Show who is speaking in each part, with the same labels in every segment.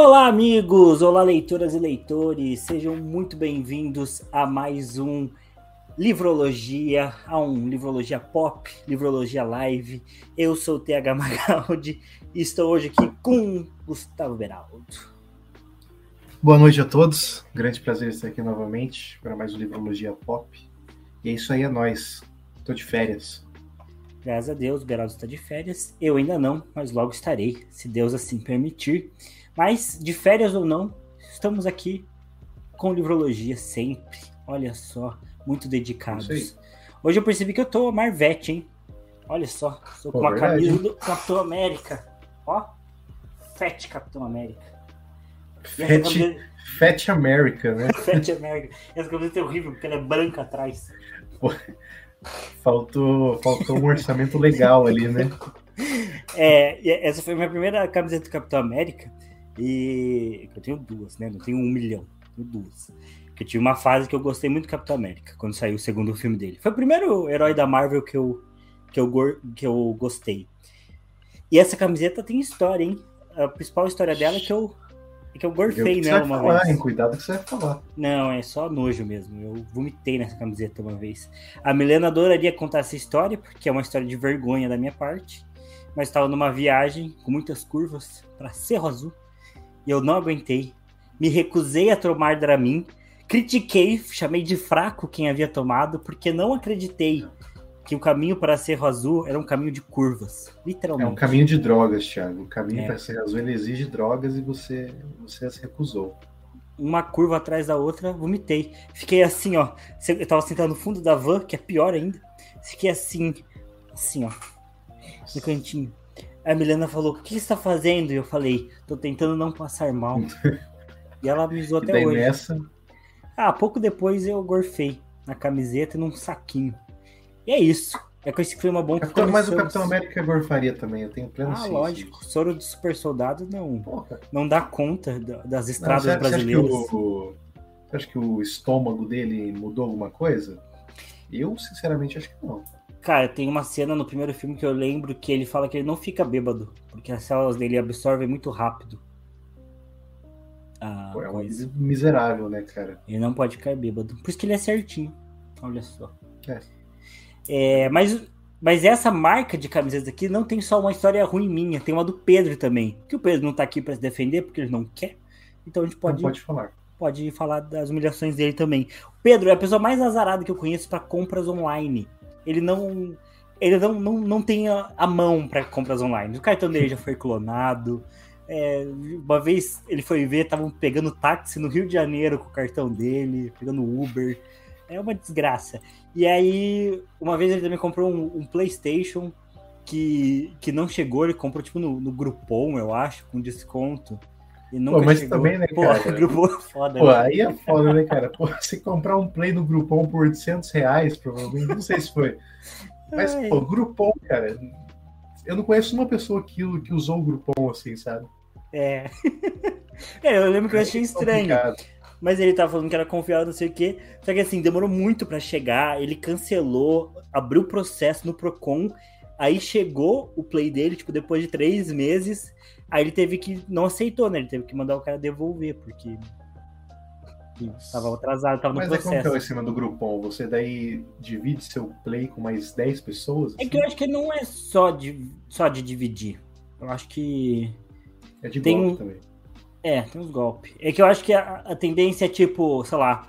Speaker 1: Olá, amigos! Olá, leitoras e leitores! Sejam muito bem-vindos a mais um Livrologia, a um Livrologia Pop, Livrologia Live. Eu sou o TH Magaldi e estou hoje aqui com Gustavo Beraldo.
Speaker 2: Boa noite a todos, grande prazer estar aqui novamente para mais um Livrologia Pop. E é isso aí, é nóis. Tô de férias.
Speaker 1: Graças a Deus, o Beraldo está de férias. Eu ainda não, mas logo estarei, se Deus assim permitir. Mas, de férias ou não, estamos aqui com livrologia sempre. Olha só, muito dedicados. Hoje eu percebi que eu tô Marvete, hein? Olha só, estou com uma verdade. camisa do Capitão América. Ó, Fat Capitão América.
Speaker 2: Fat, camisa... Fat America, né?
Speaker 1: Fat America. Essa camisa é horrível, porque ela é branca atrás.
Speaker 2: Faltou, faltou um orçamento legal ali, né?
Speaker 1: É, essa foi a minha primeira camiseta do Capitão América. E eu tenho duas, né? Não tenho um milhão, tenho duas. Eu tive uma fase que eu gostei muito do Capitão América, quando saiu o segundo filme dele. Foi o primeiro herói da Marvel que eu, que eu, que eu gostei. E essa camiseta tem história, hein? A principal história dela é que eu, é que eu gorfei nela uma
Speaker 2: falar,
Speaker 1: vez.
Speaker 2: Hein? Cuidado que você vai falar.
Speaker 1: Não, é só nojo mesmo. Eu vomitei nessa camiseta uma vez. A Milena adoraria contar essa história, porque é uma história de vergonha da minha parte. Mas estava numa viagem com muitas curvas para Cerro Azul e eu não aguentei. Me recusei a tomar Dramin, critiquei, chamei de fraco quem havia tomado, porque não acreditei que o caminho para Cerro Azul era um caminho de curvas, literalmente.
Speaker 2: É um caminho de drogas, Thiago. O caminho é. para Cerro Azul ele exige drogas e você, você as recusou.
Speaker 1: Uma curva atrás da outra, vomitei. Fiquei assim, ó. Eu tava sentado no fundo da van, que é pior ainda. Fiquei assim, assim, ó. No cantinho. A Milena falou: O que você está fazendo? E eu falei: Tô tentando não passar mal. e ela me usou até hoje. Nessa... Ah, pouco depois eu gorfei na camiseta e num saquinho. E é isso. É com esse clima bom que
Speaker 2: Capitão, Mas o Capitão América gorfaria também, eu tenho pleno
Speaker 1: Ah, lógico. Soro de super soldado não, não dá conta das estradas não, você, brasileiras. Você acha,
Speaker 2: o, você acha que o estômago dele mudou alguma coisa? Eu, sinceramente, acho que não.
Speaker 1: Cara, tem uma cena no primeiro filme que eu lembro que ele fala que ele não fica bêbado, porque as células dele absorvem muito rápido.
Speaker 2: Ah, Pô, é um miserável, né, cara?
Speaker 1: Ele não pode ficar bêbado. Por isso que ele é certinho. Olha só. É. é mas, mas essa marca de camisetas aqui não tem só uma história ruim minha, tem uma do Pedro também. Que o Pedro não tá aqui para se defender porque ele não quer. Então a gente pode.
Speaker 2: Não pode falar.
Speaker 1: Pode falar das humilhações dele também. O Pedro é a pessoa mais azarada que eu conheço para compras online ele não ele não, não, não tem a, a mão para compras online. O cartão dele já foi clonado. É, uma vez ele foi ver, estavam pegando táxi no Rio de Janeiro com o cartão dele, pegando Uber. É uma desgraça. E aí, uma vez ele também comprou um, um PlayStation que, que não chegou, ele comprou tipo no, no Groupon, eu acho, com desconto.
Speaker 2: E nunca Pô, mas chegou. também, né, cara? Pô,
Speaker 1: Groupon é foda.
Speaker 2: Pô, né? aí é foda, né, cara? Pô, você comprar um Play no Groupon por 800 reais, provavelmente, não sei se foi. Mas, Ai. pô, Groupon, cara, eu não conheço uma pessoa que, que usou o Groupon assim, sabe?
Speaker 1: É. é, eu lembro que eu achei estranho. Mas ele tava falando que era confiável, não sei o quê. Só que assim, demorou muito para chegar. Ele cancelou, abriu o processo no Procon. Aí chegou o play dele, tipo, depois de três meses. Aí ele teve que. Não aceitou, né? Ele teve que mandar o cara devolver, porque. Tava atrasado, tava no
Speaker 2: Mas
Speaker 1: processo. Mas
Speaker 2: é como que é o esquema do Groupon? Você daí divide seu play com mais 10 pessoas?
Speaker 1: Assim? É que eu acho que não é só de, só de dividir. Eu acho que.
Speaker 2: É de tem golpe também.
Speaker 1: É, tem uns golpes. É que eu acho que a, a tendência é tipo, sei lá,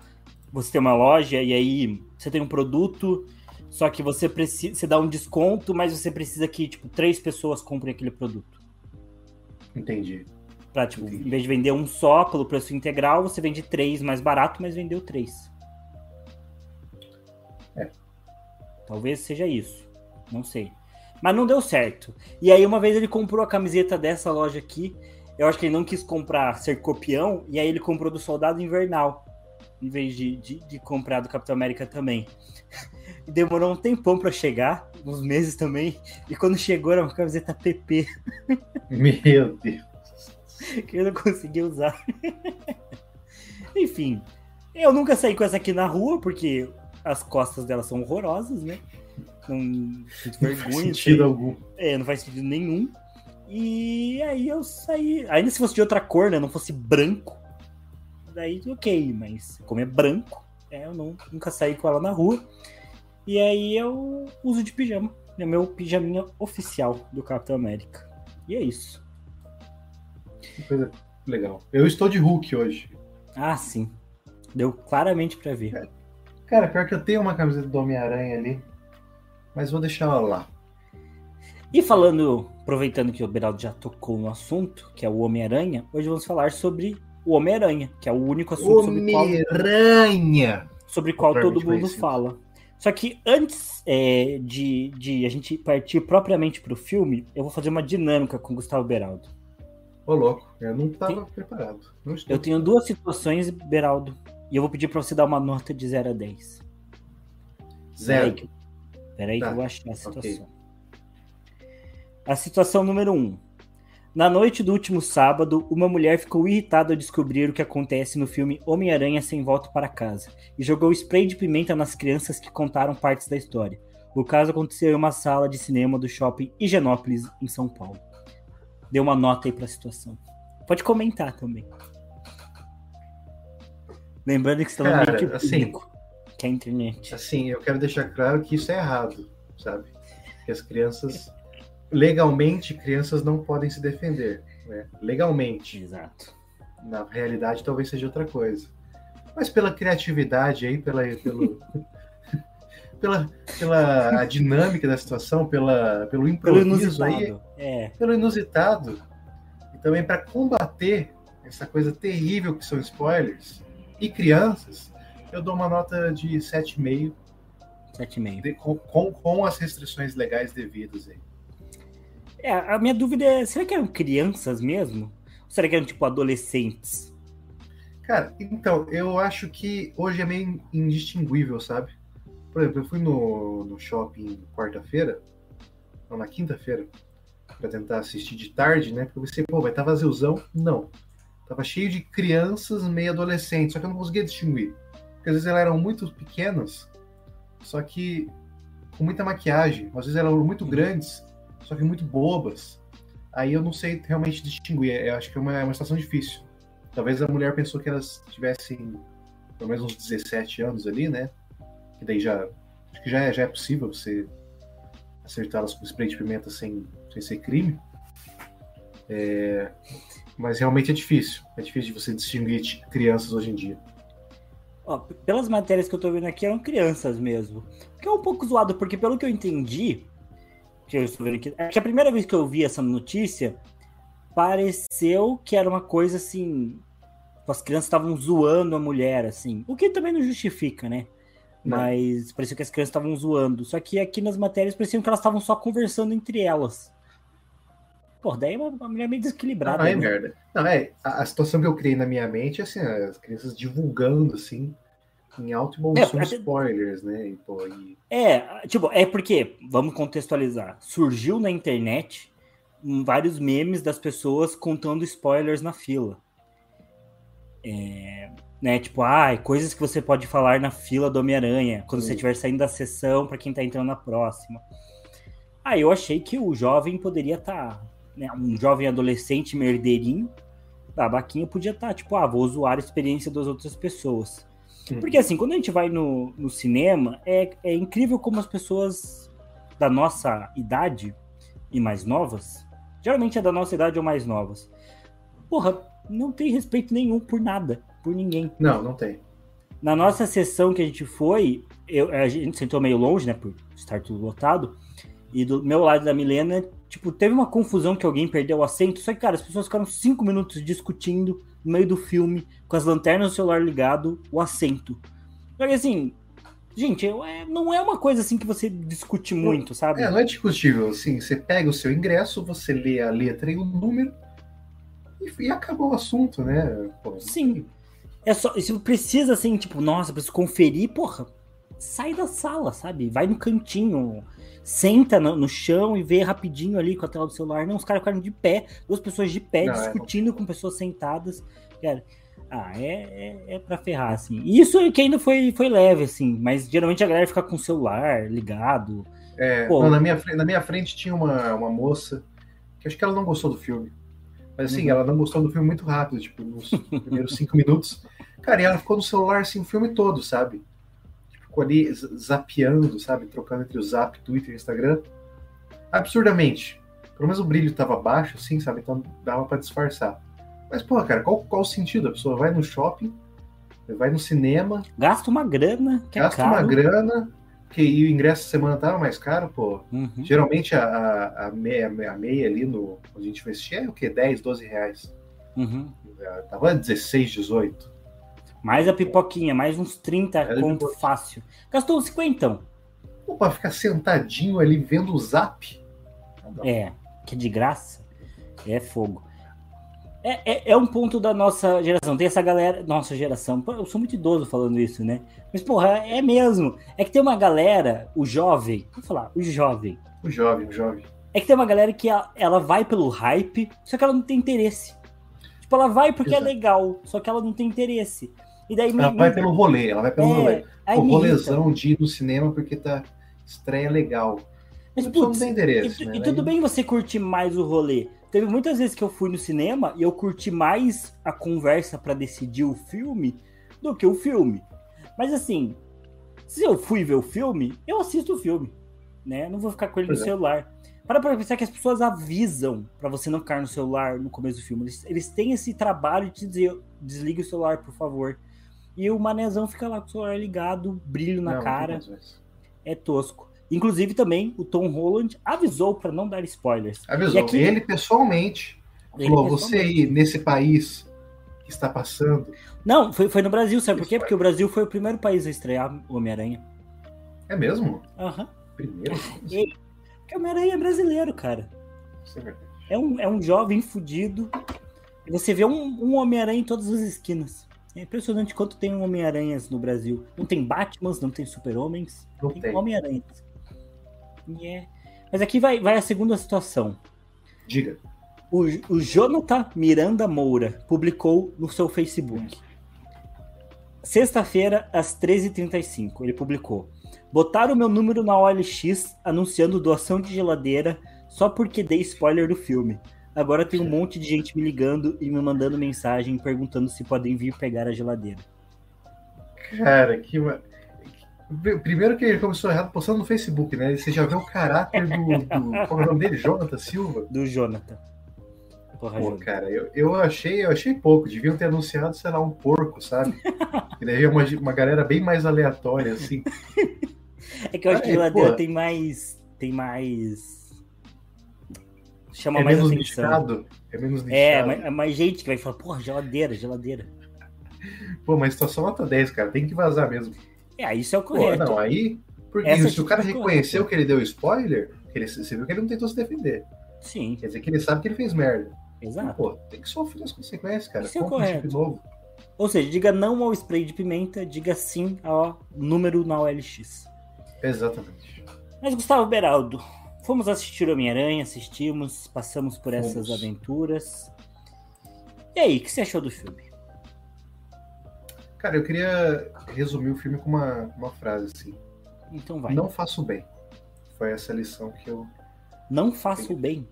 Speaker 1: você tem uma loja e aí você tem um produto, só que você precisa. Você dá um desconto, mas você precisa que, tipo, três pessoas comprem aquele produto.
Speaker 2: Entendi.
Speaker 1: Pra, tipo, Entendi. em vez de vender um só pelo preço integral, você vende três mais barato, mas vendeu três.
Speaker 2: É.
Speaker 1: Talvez seja isso. Não sei. Mas não deu certo. E aí, uma vez ele comprou a camiseta dessa loja aqui. Eu acho que ele não quis comprar ser copião. E aí ele comprou do Soldado Invernal. Em vez de, de, de comprar do Capitão América também. E demorou um tempão para chegar, uns meses também. E quando chegou era uma camiseta PP.
Speaker 2: Meu Deus.
Speaker 1: Que eu não consegui usar. Enfim, eu nunca saí com essa aqui na rua, porque as costas dela são horrorosas, né? Não,
Speaker 2: não vergonha. Faz sentido algum.
Speaker 1: É, não faz sentido nenhum. E aí eu saí. Ainda se fosse de outra cor, né? Não fosse branco. Daí ok, mas como é branco, é, eu não, nunca saí com ela na rua. E aí eu uso de pijama. É meu pijaminha oficial do Capitão América. E é isso.
Speaker 2: Que coisa legal. Eu estou de Hulk hoje.
Speaker 1: Ah, sim. Deu claramente para ver.
Speaker 2: É. Cara, pior que eu tenho uma camiseta do Homem-Aranha ali, mas vou deixar ela lá.
Speaker 1: E falando, aproveitando que o Beraldo já tocou no assunto, que é o Homem-Aranha, hoje vamos falar sobre o Homem-Aranha, que é o único assunto
Speaker 2: sobre qual,
Speaker 1: sobre qual todo mundo fala. Só que antes é, de, de a gente partir propriamente para o filme, eu vou fazer uma dinâmica com o Gustavo Beraldo.
Speaker 2: Ô, louco, eu não estava preparado. Não
Speaker 1: eu tenho duas situações, Beraldo, e eu vou pedir para você dar uma nota de 0 a 10.
Speaker 2: Zero.
Speaker 1: Peraí, peraí tá. que eu vou achar a situação. Okay. A situação número 1. Um. Na noite do último sábado, uma mulher ficou irritada ao descobrir o que acontece no filme Homem-Aranha Sem Volta para Casa e jogou spray de pimenta nas crianças que contaram partes da história. O caso aconteceu em uma sala de cinema do shopping Higienópolis, em São Paulo. Dê uma nota aí para a situação. Pode comentar também. Lembrando que estamos
Speaker 2: Cara, meio que assim,
Speaker 1: que é a internet.
Speaker 2: Assim, eu quero deixar claro que isso é errado, sabe? Que as crianças legalmente crianças não podem se defender, né? Legalmente.
Speaker 1: Exato.
Speaker 2: Na realidade, talvez seja outra coisa. Mas pela criatividade aí, pela, pelo, pela, pela dinâmica da situação, pela, pelo improviso pelo aí, é. pelo inusitado, e também para combater essa coisa terrível que são spoilers e crianças, eu dou uma nota de 7,5.
Speaker 1: 7,5.
Speaker 2: Com, com, com as restrições legais devidas aí.
Speaker 1: É, a minha dúvida é, será que eram crianças mesmo? Ou será que eram, tipo, adolescentes?
Speaker 2: Cara, então, eu acho que hoje é meio indistinguível, sabe? Por exemplo, eu fui no, no shopping quarta-feira, ou na quinta-feira, para tentar assistir de tarde, né? Porque eu pensei, pô, vai estar tá vaziozão. Não. Tava cheio de crianças meio adolescentes, só que eu não conseguia distinguir. Porque às vezes elas eram muito pequenas, só que com muita maquiagem. Às vezes elas eram muito grandes só que muito bobas. Aí eu não sei realmente distinguir. Eu acho que é uma, é uma situação difícil. Talvez a mulher pensou que elas tivessem pelo menos uns 17 anos ali, né? Que daí já. Acho que já é, já é possível você acertá-las com spray de pimenta sem, sem ser crime. É, mas realmente é difícil. É difícil de você distinguir crianças hoje em dia.
Speaker 1: Ó, pelas matérias que eu tô vendo aqui, eram crianças mesmo. Que é um pouco zoado, porque pelo que eu entendi, que eu estou vendo aqui. É que a primeira vez que eu vi essa notícia, pareceu que era uma coisa assim. As crianças estavam zoando a mulher, assim. O que também não justifica, né? Não. Mas parecia que as crianças estavam zoando. Só que aqui nas matérias pareciam que elas estavam só conversando entre elas. Pô, daí é uma, uma mulher meio desequilibrada.
Speaker 2: Ah, é né? merda. Não, é, a, a, situação que eu criei na minha mente é assim, as crianças divulgando, assim, em alto e bom é, som spoilers, né? E, pô, e...
Speaker 1: É, tipo, é porque, vamos contextualizar, surgiu na internet vários memes das pessoas contando spoilers na fila. É, né, tipo, ah, coisas que você pode falar na fila do Homem-Aranha, quando Sim. você estiver saindo da sessão para quem tá entrando na próxima. Ah, eu achei que o jovem poderia estar, tá, né, um jovem adolescente merdeirinho, babaquinho, podia estar, tá, tipo, ah, vou zoar a experiência das outras pessoas. Porque assim, quando a gente vai no, no cinema, é, é incrível como as pessoas da nossa idade e mais novas, geralmente é da nossa idade ou mais novas, porra, não tem respeito nenhum por nada, por ninguém.
Speaker 2: Não, não tem.
Speaker 1: Na nossa sessão que a gente foi, eu, a gente sentou meio longe, né, por estar tudo lotado, e do meu lado da Milena, tipo, teve uma confusão que alguém perdeu o assento, só que, cara, as pessoas ficaram cinco minutos discutindo no meio do filme, com as lanternas do celular ligado, o assento. Porque assim, gente, é, não é uma coisa assim que você discute muito, sabe?
Speaker 2: É, não é discutível, assim, você pega o seu ingresso, você lê a letra e o número e, e acabou o assunto, né?
Speaker 1: Pô, Sim. É só, se precisa assim, tipo, nossa, preciso conferir, porra, sai da sala, sabe? Vai no cantinho, senta no, no, chão e vê rapidinho ali com a tela do celular. Não, os caras ficaram de pé, duas pessoas de pé, não, é discutindo é... com pessoas sentadas. Cara, ah, é, é, é pra ferrar, assim. Isso é que ainda foi, foi leve, assim, mas geralmente a galera fica com o celular ligado.
Speaker 2: É, Pô, não, na, minha, na minha frente tinha uma, uma moça que acho que ela não gostou do filme. Mas assim,
Speaker 1: Uhum.
Speaker 2: ela não gostou do filme muito rápido, tipo, nos primeiros cinco minutos. Cara, e ela ficou no celular assim o filme todo, sabe? Ali zapeando, sabe? Trocando entre o Zap, Twitter e Instagram. Absurdamente. Pelo menos o brilho tava baixo, assim, sabe? Então dava pra disfarçar. Mas, porra, cara, qual, qual o sentido? A pessoa vai no shopping, vai no cinema,
Speaker 1: Gasta uma grana, que
Speaker 2: gasta
Speaker 1: é caro.
Speaker 2: uma grana, que e o ingresso essa semana tava mais caro, pô.
Speaker 1: Uhum.
Speaker 2: Geralmente a, a, a meia, a meia ali no. Quando a gente assistir é o quê? 10, 12 reais.
Speaker 1: Uhum.
Speaker 2: É, Tava 16, 18.
Speaker 1: Mais a pipoquinha, mais uns 30
Speaker 2: Era
Speaker 1: conto
Speaker 2: pipoquinha.
Speaker 1: fácil. Gastou uns 50.
Speaker 2: Pô, pra ficar sentadinho ali vendo o zap.
Speaker 1: É, que de graça. É fogo. É, é, é um ponto da nossa geração. Tem essa galera. Nossa geração. Eu sou muito idoso falando isso, né? Mas, porra, é mesmo. É que tem uma galera, o jovem. Vou falar, o jovem.
Speaker 2: O jovem, o jovem.
Speaker 1: É que tem uma galera que ela, ela vai pelo hype, só que ela não tem interesse. Tipo, ela vai porque
Speaker 2: Exato.
Speaker 1: é legal, só que ela não tem interesse. E daí
Speaker 2: Ela
Speaker 1: me-
Speaker 2: vai pelo rolê, ela vai pelo rolê.
Speaker 1: é, me irrita.
Speaker 2: rolezão de ir no cinema porque tá estreia legal.
Speaker 1: Mas,
Speaker 2: pessoa
Speaker 1: putz,
Speaker 2: não tem
Speaker 1: E,
Speaker 2: interesse,
Speaker 1: e
Speaker 2: né?
Speaker 1: tudo bem você curtir mais o rolê. Teve muitas vezes que eu fui no cinema e eu curti mais a conversa pra decidir o filme do que o filme. Mas assim, se eu fui ver o filme, eu assisto o filme, né? Não vou ficar com ele
Speaker 2: Pois
Speaker 1: no
Speaker 2: é.
Speaker 1: celular. Para pra pensar que as pessoas avisam pra você não ficar no celular no começo do filme. Eles, eles têm esse trabalho de te dizer, desligue o celular, por favor. E o manezão fica lá com o celular ligado, brilho na
Speaker 2: Não,
Speaker 1: cara é tosco. Inclusive também o Tom Holland avisou pra não dar spoilers.
Speaker 2: Avisou.
Speaker 1: Aqui-
Speaker 2: Ele pessoalmente
Speaker 1: Ele
Speaker 2: falou:
Speaker 1: pessoalmente-
Speaker 2: você aí nesse país que está passando.
Speaker 1: Não, foi, foi no Brasil, sabe por quê? Porque o Brasil foi o primeiro país a estrear Homem-Aranha.
Speaker 2: É mesmo?
Speaker 1: Aham.
Speaker 2: Primeiro?
Speaker 1: E- Porque o Homem-Aranha é brasileiro, cara.
Speaker 2: Isso é verdade.
Speaker 1: É um, é um jovem fudido. Você vê um, um Homem-Aranha em todas as esquinas. É impressionante quanto tem Homem-Aranhas no Brasil. Não tem Batmans, não tem Super-Homens.
Speaker 2: Não
Speaker 1: Tem
Speaker 2: tem.
Speaker 1: Homem-Aranhas. É- Mas aqui vai, vai a segunda situação.
Speaker 2: Diga.
Speaker 1: O, o Jonathan Miranda Moura publicou no seu Facebook. Sexta-feira, às 13h35, ele publicou. Botaram meu número na OLX anunciando doação de geladeira só porque dei spoiler do filme. Agora tem um monte de gente me ligando e me mandando mensagem perguntando se podem vir pegar a geladeira.
Speaker 2: Cara, que. Primeiro que ele começou errado postando no Facebook, né? Você já vê o caráter do. do... Qual é o nome dele? Jonathan Silva?
Speaker 1: Do Jonathan. Porra,
Speaker 2: Pô, cara, eu, eu achei, eu achei pouco. Deviam ter anunciado, sei lá, um porco, sabe? E daí é uma, uma galera bem mais aleatória, assim.
Speaker 1: É que eu acho que geladeira tem mais. Tem mais. Chama
Speaker 2: É
Speaker 1: mais
Speaker 2: menos
Speaker 1: atenção.
Speaker 2: nichado. É menos nichado.
Speaker 1: É, mas, é mais gente que vai falar, porra, geladeira, geladeira.
Speaker 2: Pô, mas situação nota 10, cara. Tem que vazar mesmo.
Speaker 1: É, isso é o
Speaker 2: Pô,
Speaker 1: correto.
Speaker 2: não, aí. Porque
Speaker 1: Essa
Speaker 2: se o cara
Speaker 1: é
Speaker 2: reconheceu que ele deu spoiler, ele, você viu que ele não tentou se defender.
Speaker 1: Sim,
Speaker 2: Quer dizer que ele sabe que ele fez merda.
Speaker 1: exato.
Speaker 2: Pô, tem que sofrer as consequências, cara.
Speaker 1: Isso é
Speaker 2: um
Speaker 1: correto.
Speaker 2: chip novo.
Speaker 1: Ou seja, diga não ao spray de pimenta, diga sim ao número na OLX.
Speaker 2: Exatamente.
Speaker 1: Mas, Gustavo Beraldo, fomos assistir Homem-Aranha, assistimos, passamos por essas
Speaker 2: Fomos.
Speaker 1: aventuras. E aí, o que você achou do filme?
Speaker 2: Cara, eu queria resumir o filme com uma, uma frase assim.
Speaker 1: Então vai.
Speaker 2: Não
Speaker 1: Não,
Speaker 2: faço bem. Foi essa lição que eu
Speaker 1: faço bem.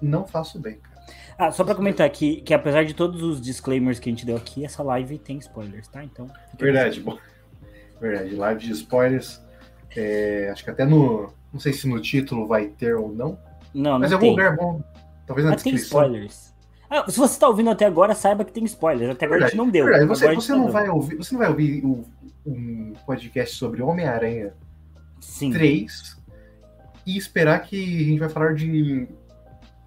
Speaker 2: não faço bem, cara.
Speaker 1: Ah, só pra comentar aqui, que apesar de todos os disclaimers que a gente deu aqui, essa live tem spoilers, tá? Então.
Speaker 2: Verdade, bom. Verdade. Live de spoilers. É, acho que até no. Não sei se no título vai ter ou não.
Speaker 1: Não, não
Speaker 2: Mas em algum
Speaker 1: tem.
Speaker 2: lugar bom. Talvez na
Speaker 1: Mas tem
Speaker 2: descrição.
Speaker 1: spoilers. Ah, se você tá ouvindo até agora, saiba que tem spoilers. Até agora a gente não deu.
Speaker 2: Verdade, você, você não vai ouvir, você não vai ouvir o- um podcast sobre Homem-Aranha
Speaker 1: Sim.
Speaker 2: 3 e esperar que a gente vai falar de,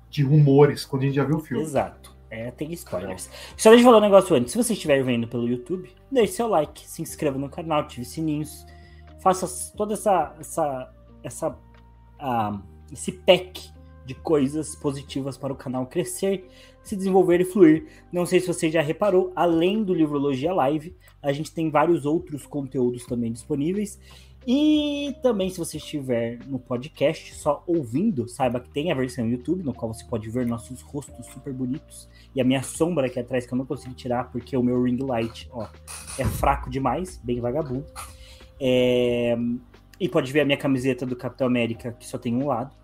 Speaker 2: de rumores quando a gente já viu o filme.
Speaker 1: Exato. É, tem spoilers. Só deixa eu falar um negócio antes. Se você estiver vendo pelo YouTube, deixe seu like, se inscreva no canal, ative sininhos. Faça toda essa. essa, essa ah, esse pack de coisas positivas para o canal crescer, se desenvolver e fluir. Não sei se você já reparou, além do Livrologia Live, a gente tem vários outros conteúdos também disponíveis. E também, se você estiver no podcast só ouvindo, saiba que tem a versão YouTube, no qual você pode ver nossos rostos super bonitos e a minha sombra aqui atrás que eu não consigo tirar porque o meu ring light, ó, é fraco demais, bem vagabundo. É, E pode ver a minha camiseta do Capitão América, que só tem um lado.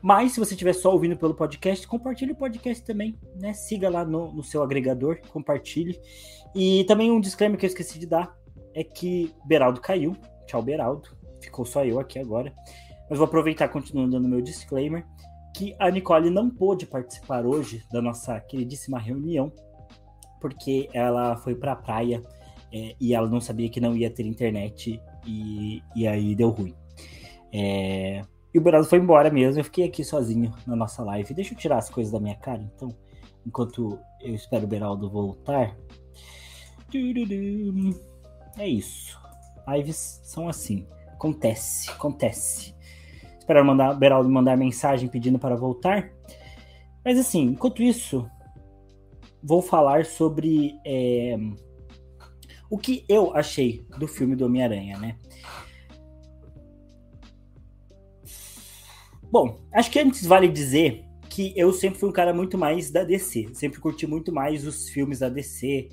Speaker 1: Mas se você estiver só ouvindo pelo podcast, compartilhe o podcast também, né? Siga lá no, no seu agregador, compartilhe. E também um disclaimer que eu esqueci de dar é que Beraldo caiu. Tchau, Beraldo. Ficou só eu aqui agora. Mas vou aproveitar continuando dando meu disclaimer que a Nicole não pôde participar hoje da nossa queridíssima reunião porque ela foi para a praia é, e ela não sabia que não ia ter internet e, e aí deu ruim. É, e o Beraldo foi embora mesmo, eu fiquei aqui sozinho na nossa live. Deixa eu tirar as coisas da minha cara, então, enquanto eu espero o Beraldo voltar. É isso. Lives são assim. Acontece, acontece. Espero mandar, Beraldo mandar mensagem pedindo para voltar. Mas assim, enquanto isso, vou falar sobre é, o que eu achei do filme do Homem-Aranha, né? Bom, acho que antes vale dizer que eu sempre fui um cara muito mais da DC. Sempre curti muito mais os filmes da DC.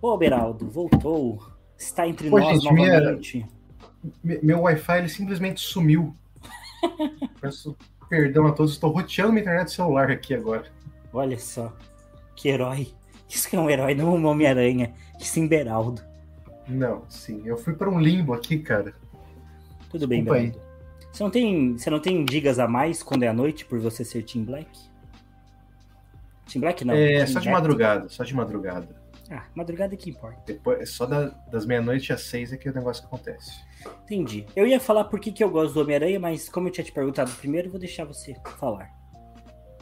Speaker 1: Pô, Beraldo, voltou. Está entre Pô, nós gente, novamente.
Speaker 2: Minha, meu Wi-Fi ele simplesmente sumiu. Peço perdão a todos, estou roteando minha internet celular aqui agora.
Speaker 1: Olha só. Que herói. Isso que é um herói, não um Homem-Aranha. Sim, Beraldo.
Speaker 2: Não, sim. Eu fui para um limbo aqui, cara.
Speaker 1: Tudo bem, Beraldo. Você não, tem, você não tem gigas a mais quando é à noite por você ser Team Black? Team Black não.
Speaker 2: É, Team só de madrugada, só de madrugada.
Speaker 1: Ah, madrugada é que importa.
Speaker 2: Depois, é só da, das meia-noite às seis é que o negócio acontece.
Speaker 1: Entendi. Eu ia falar por que, que eu gosto do Homem-Aranha, mas como eu tinha te perguntado primeiro, eu vou deixar você falar.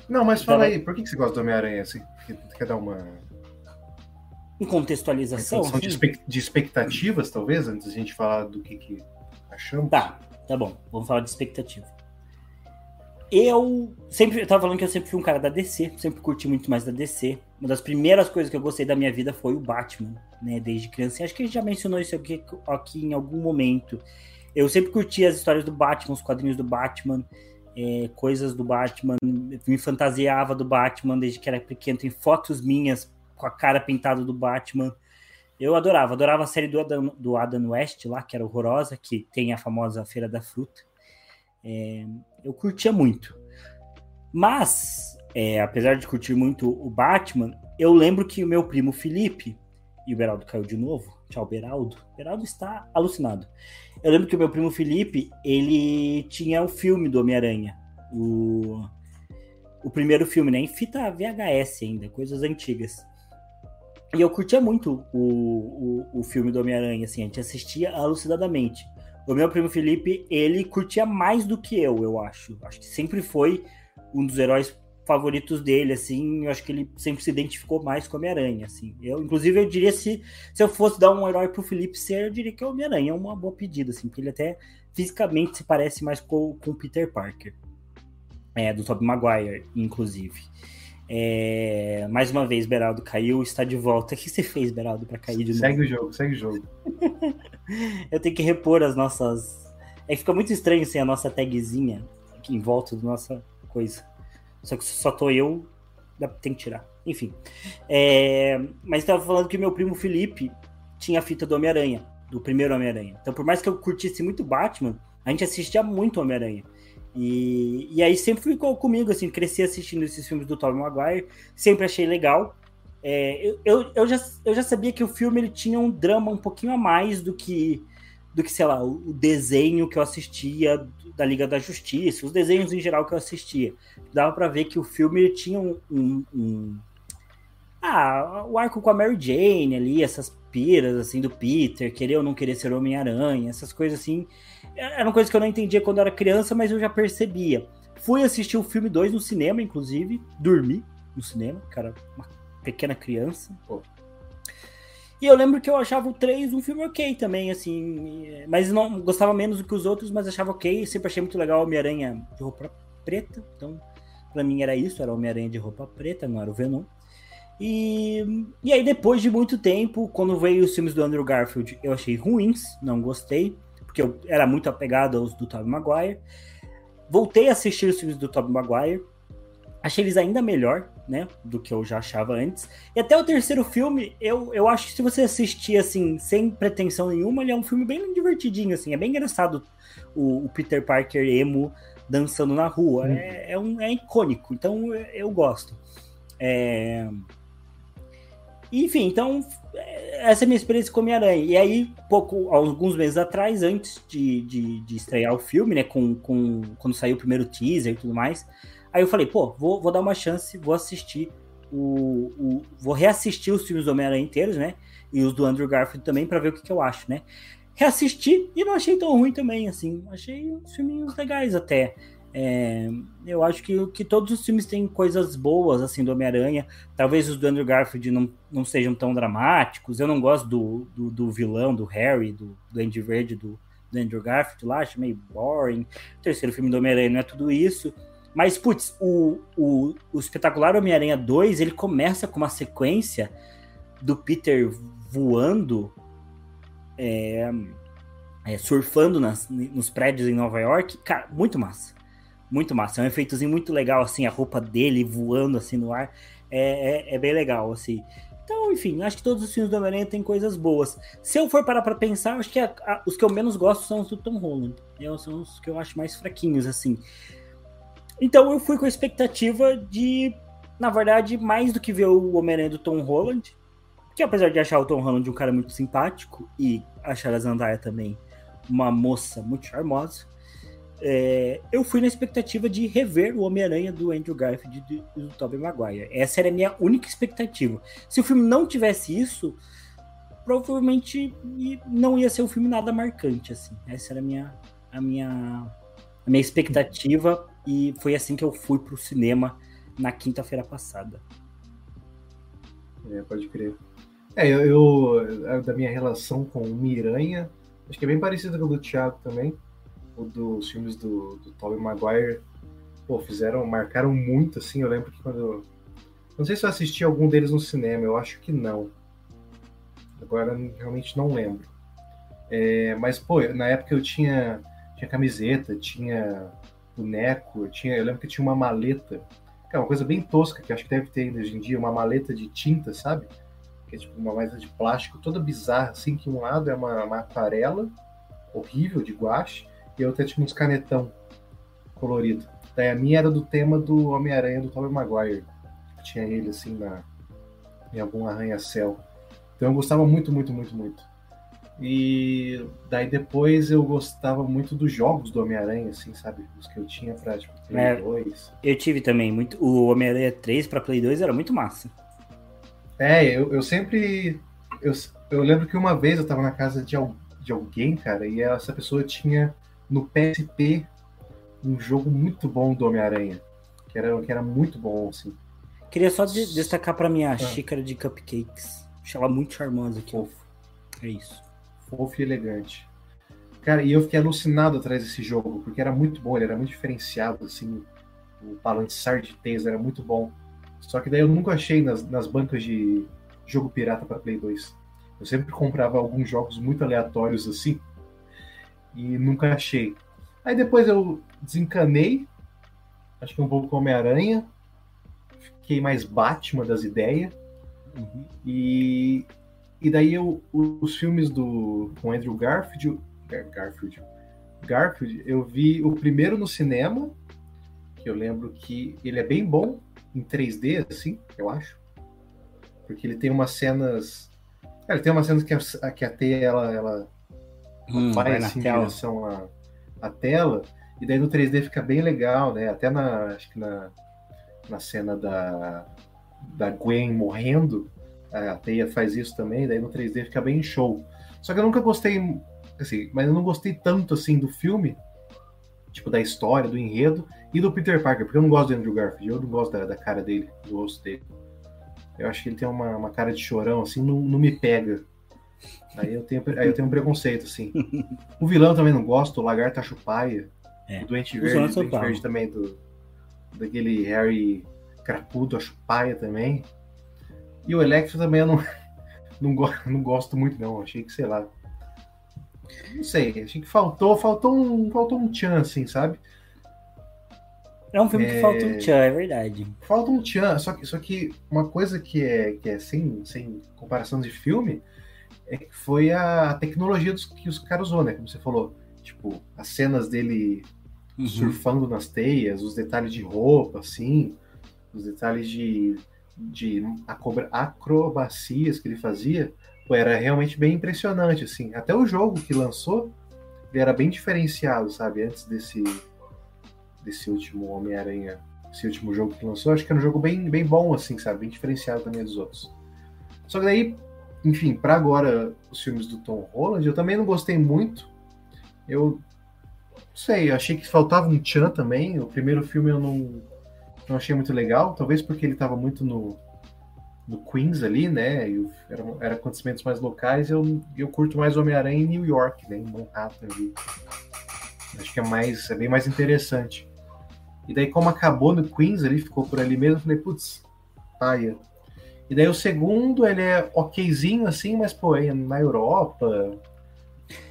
Speaker 2: Não, mas fala então, aí, por que você gosta do Homem-Aranha? Você quer dar uma.
Speaker 1: Em contextualização?
Speaker 2: Uma de, de, expectativas, talvez, antes da gente falar do que, que achamos?
Speaker 1: Tá, tá bom. Vamos falar de expectativa. Eu sempre, eu tava falando que eu sempre fui um cara da DC, sempre curti muito mais da DC. Uma das primeiras coisas que eu gostei da minha vida foi o Batman, né, desde criança. Acho que a gente já mencionou isso aqui, aqui em algum momento. Eu sempre curti as histórias do Batman, os quadrinhos do Batman é, coisas do Batman, me fantasiava do Batman desde que era pequeno, tem fotos minhas com a cara pintada do Batman. Eu adorava, adorava a série do Adam, do Adam West lá, que era horrorosa, que tem a famosa Feira da Fruta. É, eu curtia muito. Mas, é, apesar de curtir muito o Batman, eu lembro que o meu primo Felipe, e o Beraldo caiu de novo, tchau Beraldo, Beraldo está alucinado. Eu lembro que o meu primo Felipe, ele tinha o filme do Homem-Aranha. O, o primeiro filme, né? Em fita VHS ainda, coisas antigas. E eu curtia muito o, o, o filme do Homem-Aranha, assim, a gente assistia alucinadamente. O meu primo Felipe, ele curtia mais do que eu, eu acho. Acho que sempre foi um dos heróis favoritos dele, assim, eu acho que ele sempre se identificou mais com Homem-Aranha, assim. Eu, inclusive, eu diria se, se eu fosse dar um herói pro Felipe ser, eu diria que o Homem-Aranha é uma boa pedida, assim, porque ele até fisicamente se parece mais com o Peter Parker. É, do Tobey Maguire, inclusive. É, mais uma vez, Beraldo caiu, está de volta. O que você fez, Beraldo, para cair de
Speaker 2: novo? Segue o jogo, segue o jogo.
Speaker 1: eu tenho que repor as nossas. É que fica muito estranho sem a nossa tagzinha aqui em volta da nossa coisa. Só que só tô eu, tem que tirar. Enfim. É, mas estava falando que meu primo Felipe tinha a fita do Homem-Aranha, do primeiro Homem-Aranha. Então, por mais que eu curtisse muito Batman, a gente assistia muito Homem-Aranha. E, e aí sempre ficou comigo, assim, cresci assistindo esses filmes do Tobey Maguire, sempre achei legal. É, eu, eu, já, eu já sabia que o filme ele tinha um drama um pouquinho a mais do que, do que sei lá, o, o desenho que eu assistia da Liga da Justiça, os desenhos em geral que eu assistia. Dava para ver que o filme tinha um, um, um, Ah, o arco com a Mary Jane ali, essas piras assim do Peter, querer ou não querer ser Homem-Aranha, essas coisas assim. Era uma coisa que eu não entendia quando era criança, mas eu já percebia. Fui assistir o filme 2 no cinema, inclusive, dormi no cinema, cara, uma pequena criança. Pô. E eu lembro que eu achava o 3 um filme ok também, assim. Mas não gostava menos do que os outros, mas achava ok. Sempre achei muito legal Homem-Aranha de roupa preta. Então, para mim era isso, era Homem-Aranha de roupa preta, não era o Venom. E, e aí, depois de muito tempo, quando veio os filmes do Andrew Garfield, eu achei ruins, não gostei, porque eu era muito apegado aos do Tobey Maguire. Voltei a assistir os filmes do Tobey Maguire, achei eles ainda melhor, né, do que eu já achava antes. E até o terceiro filme, eu, eu acho que se você assistir, assim, sem pretensão nenhuma, ele é um filme bem divertidinho, assim, é bem engraçado o, o Peter Parker emo dançando na rua. Hum. É, é, um, é icônico, então eu gosto. É... Enfim, então essa é a minha experiência com Homem-Aranha. E aí, pouco, alguns meses atrás, antes de, de, de, estrear o filme, né, com, com, quando saiu o primeiro teaser e tudo mais, aí eu falei, pô, vou, vou dar uma chance, vou assistir o, o vou reassistir os filmes do Homem-Aranha inteiros, né, e os do Andrew Garfield também, para ver o que, que eu acho, né. Reassisti e não achei tão ruim também, assim, achei uns filminhos legais até. É, eu acho que, que todos os filmes têm coisas boas, assim, do Homem-Aranha. Talvez os do Andrew Garfield não, não sejam tão dramáticos. Eu não gosto do, do, do vilão, do Harry, do, do Andy Verde, do, do Andrew Garfield lá, acho meio boring. O terceiro filme do Homem-Aranha não é tudo isso. Mas, putz, o, o, o espetacular Homem-Aranha 2, ele começa com uma sequência do Peter voando, é, é, surfando nas, nos prédios em Nova York. Cara, muito massa muito massa. É um efeitozinho muito legal, assim, a roupa dele voando assim no ar. É, é, é bem legal, assim. Então, enfim, acho que todos os filmes do Homem-Aranha têm coisas boas. Se eu for parar pra pensar, acho que a, a, os que eu menos gosto são os do Tom Holland. Eu, são os que eu acho mais fraquinhos, assim. Então eu fui com a expectativa de, na verdade, mais do que ver o Homem-Aranha do Tom Holland, que apesar de achar o Tom Holland um cara muito simpático e achar a Zendaya também uma moça muito charmosa, é, eu fui na expectativa de rever o Homem-Aranha do Andrew Garfield e do, do Tobey Maguire. Essa era a minha única expectativa. Se o filme não tivesse isso, provavelmente não ia ser um filme nada marcante, assim. Essa era a minha, a minha, a minha expectativa e foi assim que eu fui pro cinema na quinta-feira passada.
Speaker 2: É, pode crer. É, eu, eu, da minha relação com o Miranha, acho que é bem parecida com o do Thiago também o dos filmes do, do Tobey Maguire, pô, fizeram, marcaram muito, assim, eu lembro que quando... Não sei se eu assisti algum deles no cinema, eu acho que não. Agora, realmente não lembro. É, mas, pô, na época eu tinha, tinha camiseta, tinha boneco, eu, tinha, eu lembro que tinha uma maleta, que é uma coisa bem tosca, que acho que deve ter ainda hoje em dia, uma maleta de tinta, sabe? Que é tipo uma maleta de plástico toda bizarra, assim, que um lado é uma, uma aquarela horrível de guache, e eu tenho tipo uns canetão colorido. Daí a minha era do tema do Homem-Aranha do Tobey Maguire. Tinha ele assim na, em algum arranha-céu. Então eu gostava muito, muito, muito, muito. E daí depois eu gostava muito dos jogos do Homem-Aranha, assim, sabe? Os que eu tinha pra, tipo, Play é, 2.
Speaker 1: Eu tive também muito. O Homem-Aranha 3 pra Play 2 era muito massa.
Speaker 2: É, eu, eu sempre. Eu, eu lembro que uma vez eu tava na casa de, de alguém, cara, e essa pessoa tinha no PSP um jogo muito bom do Homem-Aranha. Que era, que era muito bom, assim.
Speaker 1: Queria só de, destacar para minha ah. xícara de cupcakes. Achei ela muito charmosa aqui. Fofo. É isso.
Speaker 2: Fofo e elegante. Cara, e eu fiquei alucinado atrás desse jogo, porque era muito bom, ele era muito diferenciado, assim. O balançar de teias era muito bom. Só que daí eu nunca achei nas, nas bancas de jogo pirata para Play 2. Eu sempre comprava alguns jogos muito aleatórios assim e nunca achei. Aí depois eu desencanei, acho que um pouco Homem-Aranha, fiquei mais Batman das ideias. Uhum. E, e daí eu, os filmes do com Andrew Garfield, Garfield, Garfield, eu vi o primeiro no cinema, que eu lembro que ele é bem bom em 3D, assim, eu acho. Porque ele tem umas cenas. Ele tem umas cenas que a, que a teia ela, ela hum, vai, assim, em direção à, à tela, e daí no 3D fica bem legal, né? Até na, acho que na, na cena da, da Gwen morrendo, a Teia faz isso também, daí no 3D fica bem show. Só que eu nunca gostei, assim, mas eu não gostei tanto assim do filme, tipo, da história, do enredo, e do Peter Parker, porque eu não gosto do Andrew Garfield, eu não gosto da, da cara dele, do rosto dele. Eu acho que ele tem uma, uma cara de chorão, assim, não, não me pega. Aí eu tenho, aí eu tenho um preconceito, assim. O vilão também não gosto, o Lagarto Chupaia. É. O Doente Verde, o Doente Verde também, do, daquele Harry Crapudo, a Chupaia também. E o Electro também eu não, não, go, não gosto muito, não. Achei que, sei lá. Não sei, achei que faltou, faltou um, faltou um tchan, assim, sabe?
Speaker 1: É um filme é... que falta um tchan, é verdade.
Speaker 2: Falta um tchan, só que, só que uma coisa que é, que é sem, sem comparação de filme é que foi a tecnologia dos, que os caras usou, né? Como você falou. Tipo, as cenas dele uhum. surfando nas teias, os detalhes de roupa, assim, os detalhes de, de acrobacias que ele fazia, pô, era realmente bem impressionante, assim. Até o jogo que lançou, ele era bem diferenciado, sabe? Antes desse, desse último Homem-Aranha, esse último jogo que lançou, acho que era um jogo bem, bem bom, assim, sabe? Bem diferenciado também dos outros. Só que daí, enfim, para agora, os filmes do Tom Holland, eu também não gostei muito. Eu não sei, achei que faltava um Chan também. O primeiro filme eu não, não achei muito legal, talvez porque ele estava muito no, no Queens ali, né? E eram era acontecimentos mais locais. Eu, eu curto mais Homem-Aranha em New York, né? Em Manhattan ali. Acho que é mais, é bem mais interessante. E daí, como acabou no Queens, ele ficou por ali mesmo, eu falei, putz, paia. E daí o segundo, ele é okzinho assim, mas pô, é na Europa.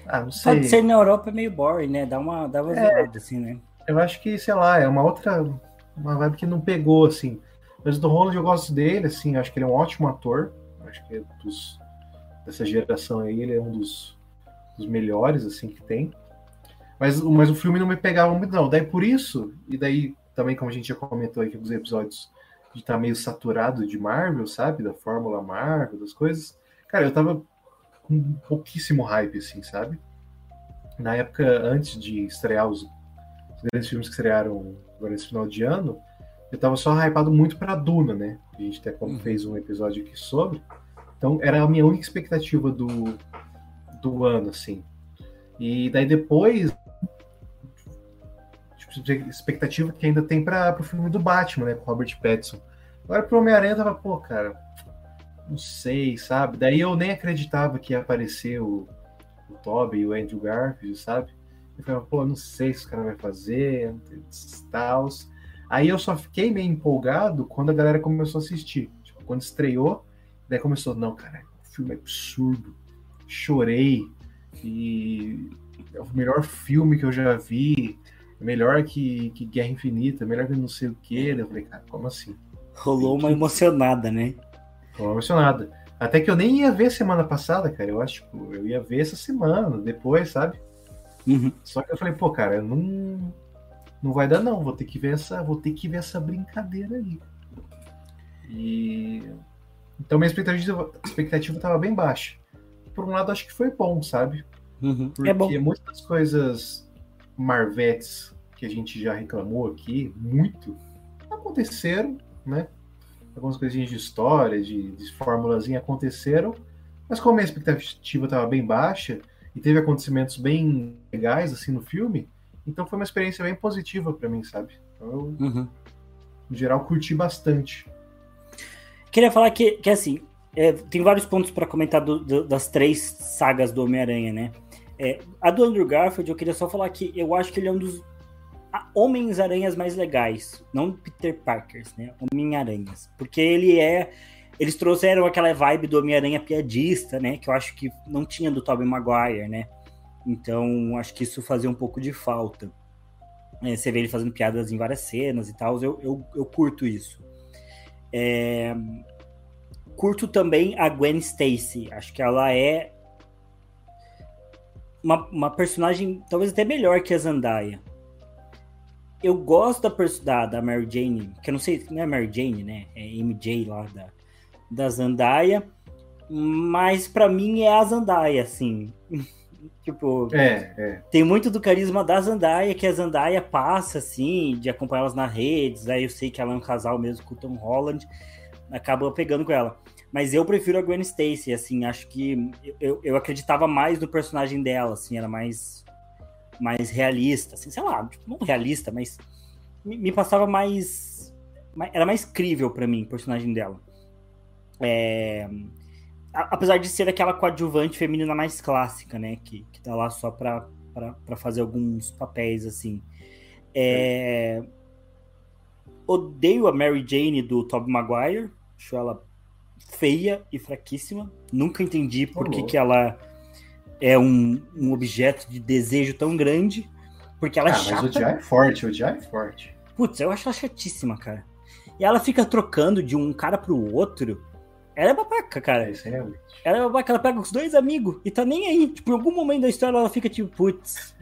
Speaker 1: Ah, não sei. Pode ser na Europa é meio boring, né? Dá uma, dá uma é, zoada, assim, né?
Speaker 2: Eu acho que, sei lá, é uma outra. Uma vibe que não pegou, assim. Mas do Ronald eu gosto dele, assim, acho que ele é um ótimo ator. Acho que é dos, dessa geração aí, ele é um dos, dos melhores, assim, que tem. Mas, mas o filme não me pegava muito, não. Daí por isso, e daí também, como a gente já comentou aqui nos episódios, de estar tá meio saturado de Marvel, sabe? Da fórmula Marvel, das coisas. Cara, eu tava com pouquíssimo hype, assim, sabe? Na época, antes de estrear os, os grandes filmes que estrearam agora nesse final de ano, eu tava só hypado muito pra Duna, né? A gente até como uhum. fez um episódio aqui sobre. Então, era a minha única expectativa do, do ano, assim. E daí depois, expectativa que ainda tem para o filme do Batman, né? Com Robert Pattinson. Agora pro Homem-Aranha tava, pô, cara, não sei, sabe? Daí eu nem acreditava que ia aparecer o, o Toby e o Andrew Garfield, sabe? Eu falei, pô, não sei se o cara vai fazer, tal. Aí eu só fiquei meio empolgado quando a galera começou a assistir. Tipo, quando estreou, daí começou, não, cara, o filme é absurdo. Chorei. E é o melhor filme que eu já vi melhor que, que Guerra Infinita, melhor que não sei o que. Eu falei, cara, como assim?
Speaker 1: Rolou uma emocionada, né?
Speaker 2: Rolou uma emocionada. Até que eu nem ia ver semana passada, cara. Eu acho que eu ia ver essa semana, depois, sabe? Uhum. Só que eu falei, pô, cara, não, não vai dar não. Vou ter que ver essa, vou ter que ver essa brincadeira aí. E então minha expectativa, expectativa tava bem baixa. Por um lado, acho que foi bom, sabe? Uhum. Porque é bom. muitas coisas Marvetes que a gente já reclamou aqui muito aconteceram, né? Algumas coisinhas de história, de, de fórmulas aconteceram, mas como a expectativa estava bem baixa e teve acontecimentos bem legais assim no filme, então foi uma experiência bem positiva para mim, sabe? Então eu, uhum. no geral, curti bastante.
Speaker 1: Queria falar que, que assim, é, tem vários pontos para comentar do, do, das três sagas do Homem-Aranha, né? É, a do Andrew Garfield, eu queria só falar que eu acho que ele é um dos Homens-Aranhas mais legais. Não Peter Parkers, né? Homem-Aranhas. Porque ele é. Eles trouxeram aquela vibe do Homem-Aranha piadista, né? Que eu acho que não tinha do Tobey Maguire, né? Então, acho que isso fazia um pouco de falta. É, você vê ele fazendo piadas em várias cenas e tal. Eu, eu, eu curto isso. É... Curto também a Gwen Stacy. Acho que ela é uma, uma personagem talvez até melhor que a Zendaya. Eu gosto da, da, da Mary Jane, que eu não sei, não é Mary Jane, né? É MJ lá da, da Zendaya. Mas para mim é a Zendaya, assim. tipo,
Speaker 2: é, é.
Speaker 1: tem muito do carisma da Zendaya que a Zendaya passa, assim, de acompanhá-las nas redes. Aí eu sei que ela é um casal mesmo com o Tom Holland. Acaba pegando com ela. Mas eu prefiro a Gwen Stacy, assim, acho que eu, eu acreditava mais no personagem dela, assim, era mais mais realista, assim, sei lá, tipo, não realista, mas me, me passava mais, era mais crível para mim o personagem dela. É, apesar de ser aquela coadjuvante feminina mais clássica, né, que, que tá lá só pra, pra, pra fazer alguns papéis, assim. É, odeio a Mary Jane do Tobey Maguire, acho ela feia e fraquíssima. Nunca entendi por que, que ela é um, um objeto de desejo tão grande. Porque ela é ah, chata.
Speaker 2: Mas odiar é forte, odiar é forte.
Speaker 1: Putz, eu acho ela chatíssima, cara. E ela fica trocando de um cara pro outro. Ela é babaca, cara.
Speaker 2: É, realmente.
Speaker 1: Ela é babaca, ela pega os dois amigos e tá nem aí. Tipo, em algum momento da história ela fica tipo, putz,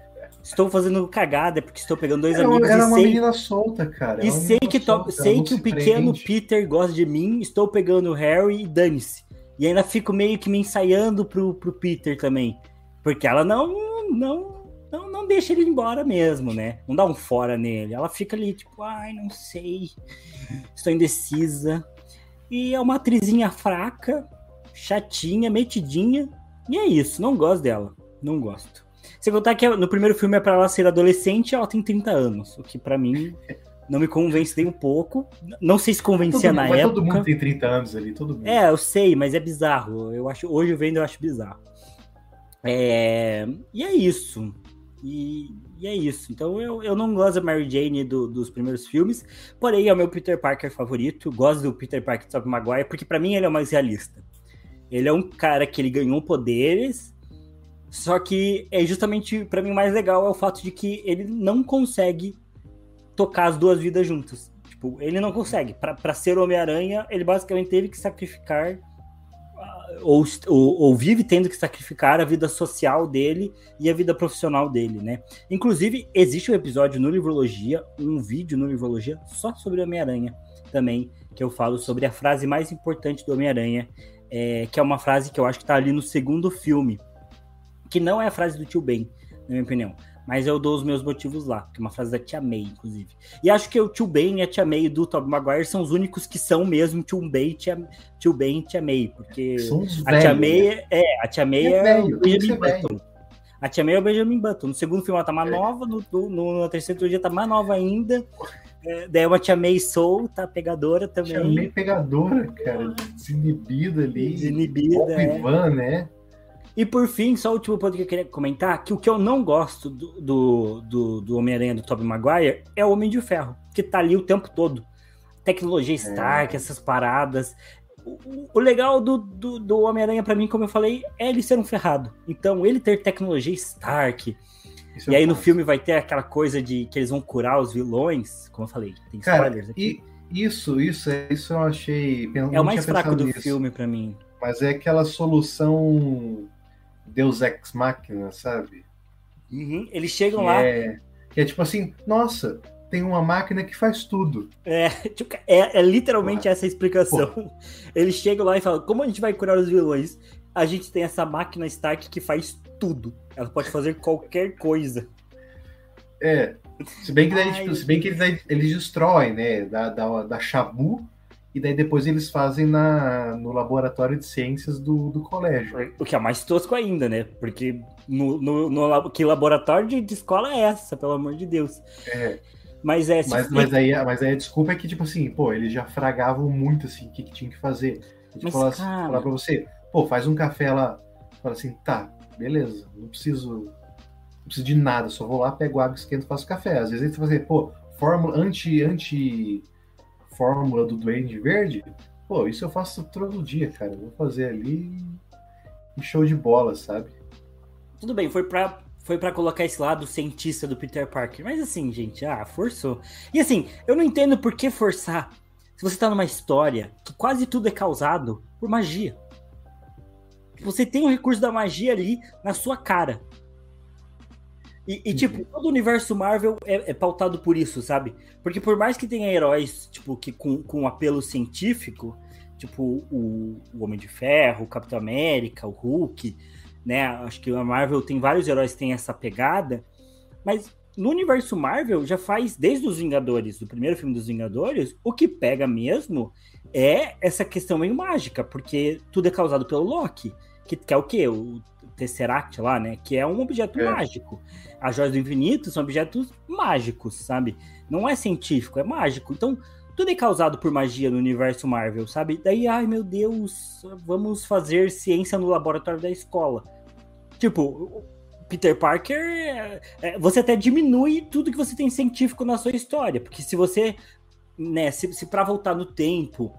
Speaker 1: estou fazendo cagada porque estou pegando dois
Speaker 2: era,
Speaker 1: amigos
Speaker 2: era
Speaker 1: e
Speaker 2: uma
Speaker 1: sei,
Speaker 2: menina solta, cara.
Speaker 1: e sei que, to, sei que o pequeno. Peter gosta de mim, estou pegando o Harry e dane-se. E ainda fico meio que me ensaiando pro, pro Peter também. Porque ela não, não, não, não deixa ele embora mesmo, né? Não dá um fora nele. Ela fica ali, tipo, ai, não sei. Estou indecisa. E é uma atrizinha fraca, chatinha, metidinha. E é isso, não gosto dela. Não gosto. Sem contar que no primeiro filme é pra ela ser adolescente ela tem 30 anos. O que pra mim não me convence nem um pouco. Não sei se convencia
Speaker 2: todo,
Speaker 1: na época.
Speaker 2: todo mundo tem 30 anos ali, todo mundo.
Speaker 1: É, eu sei, mas é bizarro. Eu acho, hoje eu vendo eu acho bizarro. É, e é isso. E, e é isso. Então eu, eu não gosto da Mary Jane do- dos primeiros filmes, porém é o meu Peter Parker favorito. Gosto do Peter Parker de Tobey Maguire, porque pra mim ele é o mais realista. Ele é um cara que ele ganhou poderes, só que é justamente pra mim mais legal é o fato de que ele não consegue tocar as duas vidas juntas. Tipo, ele não consegue. Pra ser Homem-Aranha, ele basicamente teve que sacrificar ah, ou, ou, ou vive tendo que sacrificar a vida social dele e a vida profissional dele, né? Inclusive, existe um episódio no Livrologia, um vídeo no Livrologia só sobre Homem-Aranha também, que eu falo sobre a frase mais importante do Homem-Aranha, é, que é uma frase que eu acho que tá ali no segundo filme, que não é a frase do tio Ben, na minha opinião. Mas eu dou os meus motivos lá, que é uma frase da Tia May, inclusive. E acho que o tio Ben e a Tia May do Tobey Maguire são os únicos que são mesmo tio Ben e Tia, tio ben e Tia May, porque a Tia May
Speaker 2: né?
Speaker 1: é, é, a Tia May
Speaker 2: É
Speaker 1: é,
Speaker 2: velho,
Speaker 1: o Benjamin. Button. A Tia May é o Benjamin Button. No segundo filme ela tá mais
Speaker 2: É.
Speaker 1: nova, no, no, no, na terceira dia tá mais nova ainda. É, daí é uma Tia May solta, pegadora também.
Speaker 2: Tinha meio pegadora, cara, desinibida ali.
Speaker 1: Desinibida, é.
Speaker 2: Ivan, né?
Speaker 1: E por fim, só o último ponto que eu queria comentar, que o que eu não gosto do, do, do, do Homem-Aranha do Tobey Maguire é o Homem de Ferro, que tá ali o tempo todo. Tecnologia Stark, essas paradas. O, o- legal do, do, do Homem-Aranha pra mim, como eu falei, é ele ser um ferrado. Então, ele ter tecnologia Stark,
Speaker 2: Isso
Speaker 1: e
Speaker 2: eu
Speaker 1: aí no filme vai ter aquela coisa de que eles vão curar os vilões, como eu falei, tem
Speaker 2: Cara,
Speaker 1: spoilers aqui.
Speaker 2: e isso, isso, isso eu achei. eu
Speaker 1: É o mais fraco do
Speaker 2: nisso,
Speaker 1: filme pra mim.
Speaker 2: Mas é aquela solução Deus Ex Machina, sabe?
Speaker 1: Uhum, Eles chegam
Speaker 2: Que
Speaker 1: lá,
Speaker 2: é, que é tipo assim, nossa, tem uma máquina que faz tudo.
Speaker 1: É, tipo, é, é literalmente essa explicação. Eles chegam lá e falam: como a gente vai curar os vilões? A gente tem essa máquina Stark que faz tudo. Ela pode fazer qualquer coisa.
Speaker 2: É. Se bem que, daí,
Speaker 1: Ai.
Speaker 2: tipo, se bem que eles, eles destroem, né? Da, da, da Shabu, e daí depois eles fazem na, no laboratório de ciências do, do colégio.
Speaker 1: O que é mais tosco ainda, né? Porque no, no, no que laboratório de, de escola é essa, pelo amor de Deus.
Speaker 2: É,
Speaker 1: Mas é. se-
Speaker 2: mas, mas, aí, mas aí a desculpa é que, tipo assim, pô, eles já fragavam muito assim, o que, que tinha que fazer. Gente
Speaker 1: Mas,
Speaker 2: falar,
Speaker 1: cara-
Speaker 2: falar pra você, pô, faz um café lá. Fala assim, tá, beleza, não preciso. Não preciso de nada, só vou lá, pego água, esquento e faço café. Às vezes você fala assim, pô, fórmula anti, anti fórmula do Duende Verde, pô, isso eu faço todo dia, cara. Vou fazer ali e show de bola, sabe?
Speaker 1: Tudo bem, foi pra, foi pra colocar esse lado cientista do Peter Parker. Mas assim, gente, ah, forçou. E assim, eu não entendo por que forçar. Se você tá numa história que quase tudo é causado por magia. Você tem o recurso da magia ali na sua cara. E, e, tipo, todo o universo Marvel é, é pautado por isso, sabe? Porque por mais que tenha heróis, tipo, que com, com apelo científico, tipo o, o Homem de Ferro, o Capitão América, o Hulk, né? Acho que a Marvel tem vários heróis que têm essa pegada, mas no universo Marvel já faz desde os Vingadores, do primeiro filme dos Vingadores, o que pega mesmo é essa questão meio mágica, porque tudo é causado pelo Loki, que, que é o quê? O Tesseract lá, né? Que é um objeto
Speaker 2: É.
Speaker 1: mágico. As joias do infinito são objetos mágicos, sabe? Não é científico, é mágico. Então, tudo é causado por magia no universo Marvel, sabe? Daí, ai meu Deus, vamos fazer ciência no laboratório da escola. Tipo, Peter Parker, é, é, você até diminui tudo que você tem científico na sua história, porque se você, né, se, se para voltar no tempo,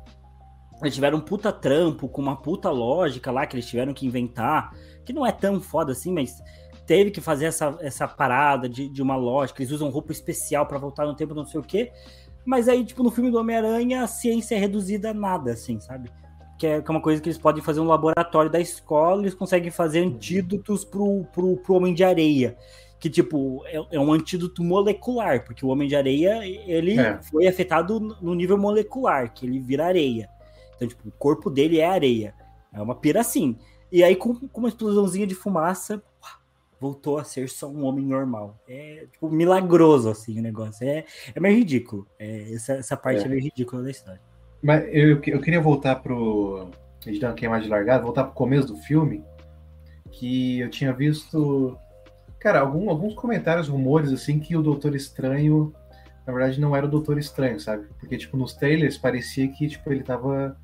Speaker 1: eles tiveram um puta trampo com uma puta lógica lá que eles tiveram que inventar, que não é tão foda assim, mas teve que fazer essa, essa parada de, de uma lógica, eles usam roupa especial para voltar no tempo, não sei o quê. Mas aí, tipo, no filme do Homem-Aranha, a ciência é reduzida a nada, assim, sabe? Que é, é uma coisa que eles podem fazer no laboratório da escola, eles conseguem fazer antídotos pro, pro, pro Homem de Areia. que, tipo, é, é, um antídoto molecular, porque o Homem de Areia, ele é. foi afetado no nível molecular, que ele vira areia. Então, tipo, o corpo dele é areia. É uma pira assim. E aí, com, com uma explosãozinha de fumaça, voltou a ser só um homem normal. É, tipo, milagroso, assim, o negócio. É, é meio ridículo. É, essa, essa parte é. é meio ridícula da história.
Speaker 2: Mas eu, eu queria voltar pro... A gente dá uma queimada de largada, voltar pro começo do filme, que eu tinha visto Cara, algum, alguns comentários, rumores, assim, que o Doutor Estranho, na verdade, não era o Doutor Estranho, sabe? Porque, tipo, nos trailers parecia que, tipo, ele tava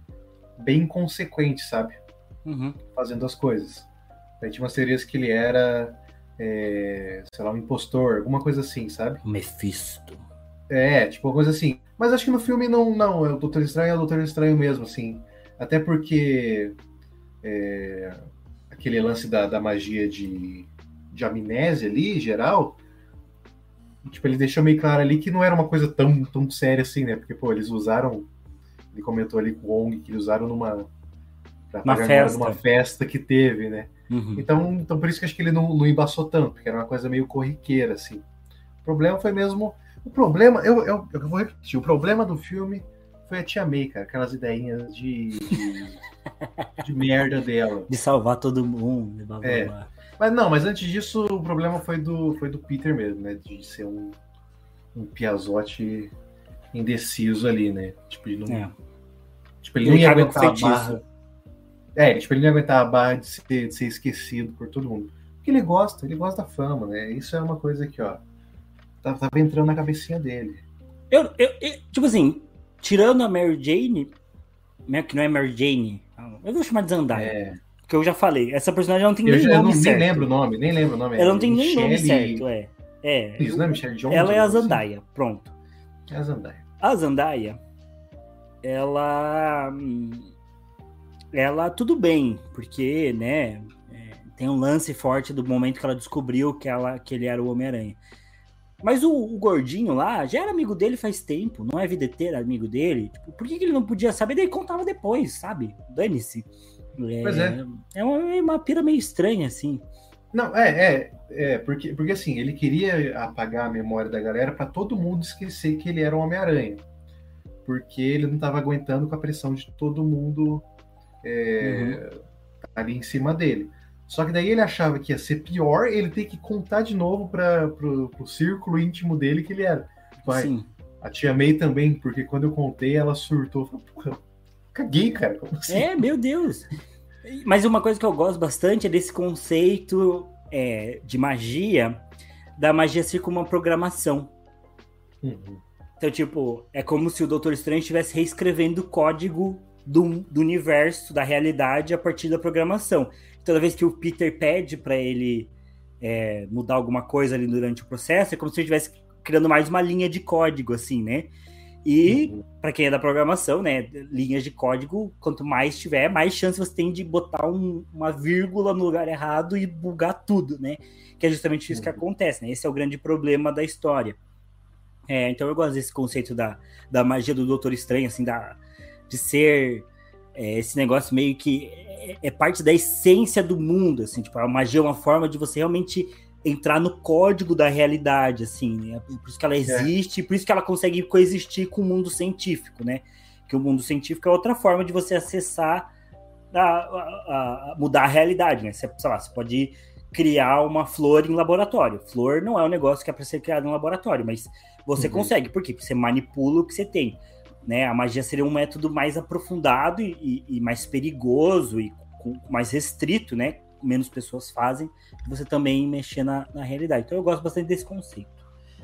Speaker 2: bem inconsequente, sabe?
Speaker 1: Uhum.
Speaker 2: Fazendo as coisas. Aí tinha umas teorias que ele era, é, sei lá, um impostor, alguma coisa assim, sabe?
Speaker 1: Mephisto.
Speaker 2: É, tipo, uma coisa assim. Mas acho que no filme não, não, é o Doutor Estranho é o Doutor Estranho mesmo, assim. Até porque é, aquele lance da, da magia de de amnésia ali, geral, tipo, ele deixou meio claro ali que não era uma coisa tão, tão séria assim, né? Porque, pô, eles usaram, ele comentou ali com o Wong que eles usaram numa,
Speaker 1: uma festa.
Speaker 2: numa festa que teve, né?
Speaker 1: Uhum.
Speaker 2: Então, então, por isso que acho que ele não, não embaçou tanto, porque era uma coisa meio corriqueira, assim. O problema foi mesmo. O problema, eu, eu, eu vou repetir, o problema do filme foi a Tia May, cara, aquelas ideinhas de, de, de merda dela.
Speaker 1: De salvar todo mundo, blá, blá,
Speaker 2: é. Blá. Mas não, mas antes disso, o problema foi do, foi do Peter mesmo, né? De ser um, um piazote indeciso ali, né? Tipo, ele não, é. tipo, ele não ia aguentar a barra. É, tipo, ele não ia aguentar a barra de ser, de ser esquecido por todo mundo. Porque ele gosta, ele gosta da fama, né? Isso é uma coisa que, ó, tava, tava entrando na cabecinha dele.
Speaker 1: Eu, eu, eu, tipo assim, tirando a Mary Jane, né, que não é Mary Jane, eu vou chamar de Zandaya. É que eu já falei, essa personagem não tem eu nem já, nome
Speaker 2: não,
Speaker 1: certo.
Speaker 2: Nem lembro o nome, nem lembro o nome.
Speaker 1: Ela não tem Michelle... nem nome certo, é. É.
Speaker 2: Isso, não é Michelle Jones?
Speaker 1: Ela é a Zandaia, assim? pronto.
Speaker 2: É a Zandaia.
Speaker 1: A Zandaia, ela... Ela, tudo bem, porque, né, é, tem um lance forte do momento que ela descobriu que, ela, que ele era o Homem-Aranha. Mas o, o, gordinho lá já era amigo dele faz tempo, não é videteiro amigo dele. Tipo, por que, que ele não podia saber? Daí contava depois, sabe? Dane-se. É, pois é. É uma, é uma pira meio estranha, assim.
Speaker 2: Não, é, é, é, porque, porque assim, ele queria apagar a memória da galera para todo mundo esquecer que ele era o Homem-Aranha. Porque ele não estava aguentando com a pressão de todo mundo é, uhum. ali em cima dele. Só que daí ele achava que ia ser pior ele ter que contar de novo para o círculo íntimo dele que ele era. Vai, Sim. A tia May também, porque quando eu contei, ela surtou. Falei, caguei, cara. Assim?
Speaker 1: É, meu Deus. Mas uma coisa que eu gosto bastante é desse conceito é, de magia, da magia ser como uma programação.
Speaker 2: Uhum.
Speaker 1: Então, tipo, é como se o Doutor Estranho estivesse reescrevendo o código do, do universo, da realidade, a partir da programação. Toda vez que o Peter pede para ele é, mudar alguma coisa ali durante o processo, é como se ele estivesse criando mais uma linha de código, assim, né? E, uhum. para quem é da programação, né, linhas de código, quanto mais tiver, mais chance você tem de botar um, uma vírgula no lugar errado e bugar tudo, né? Que é justamente isso uhum. que acontece, né? Esse é o grande problema da história. É, então eu gosto desse conceito da, da magia do Doutor Estranho, assim, da, de ser é, esse negócio meio que é, é, parte da essência do mundo, assim, tipo, a magia é uma forma de você realmente entrar no código da realidade, assim, né? Por isso que ela é. existe, é. por isso que ela consegue coexistir com o mundo científico, né? Que o mundo científico é outra forma de você acessar, a, a, a mudar a realidade, né? Você, sei lá, você pode criar uma flor em laboratório. Flor não é um negócio que é para ser criado em laboratório, mas você uhum. consegue. Por quê? Porque você manipula o que você tem. Né? A magia seria um método mais aprofundado e, e, e mais perigoso e com, mais restrito, né? menos pessoas fazem, você também mexer na, na realidade. Então eu gosto bastante desse conceito.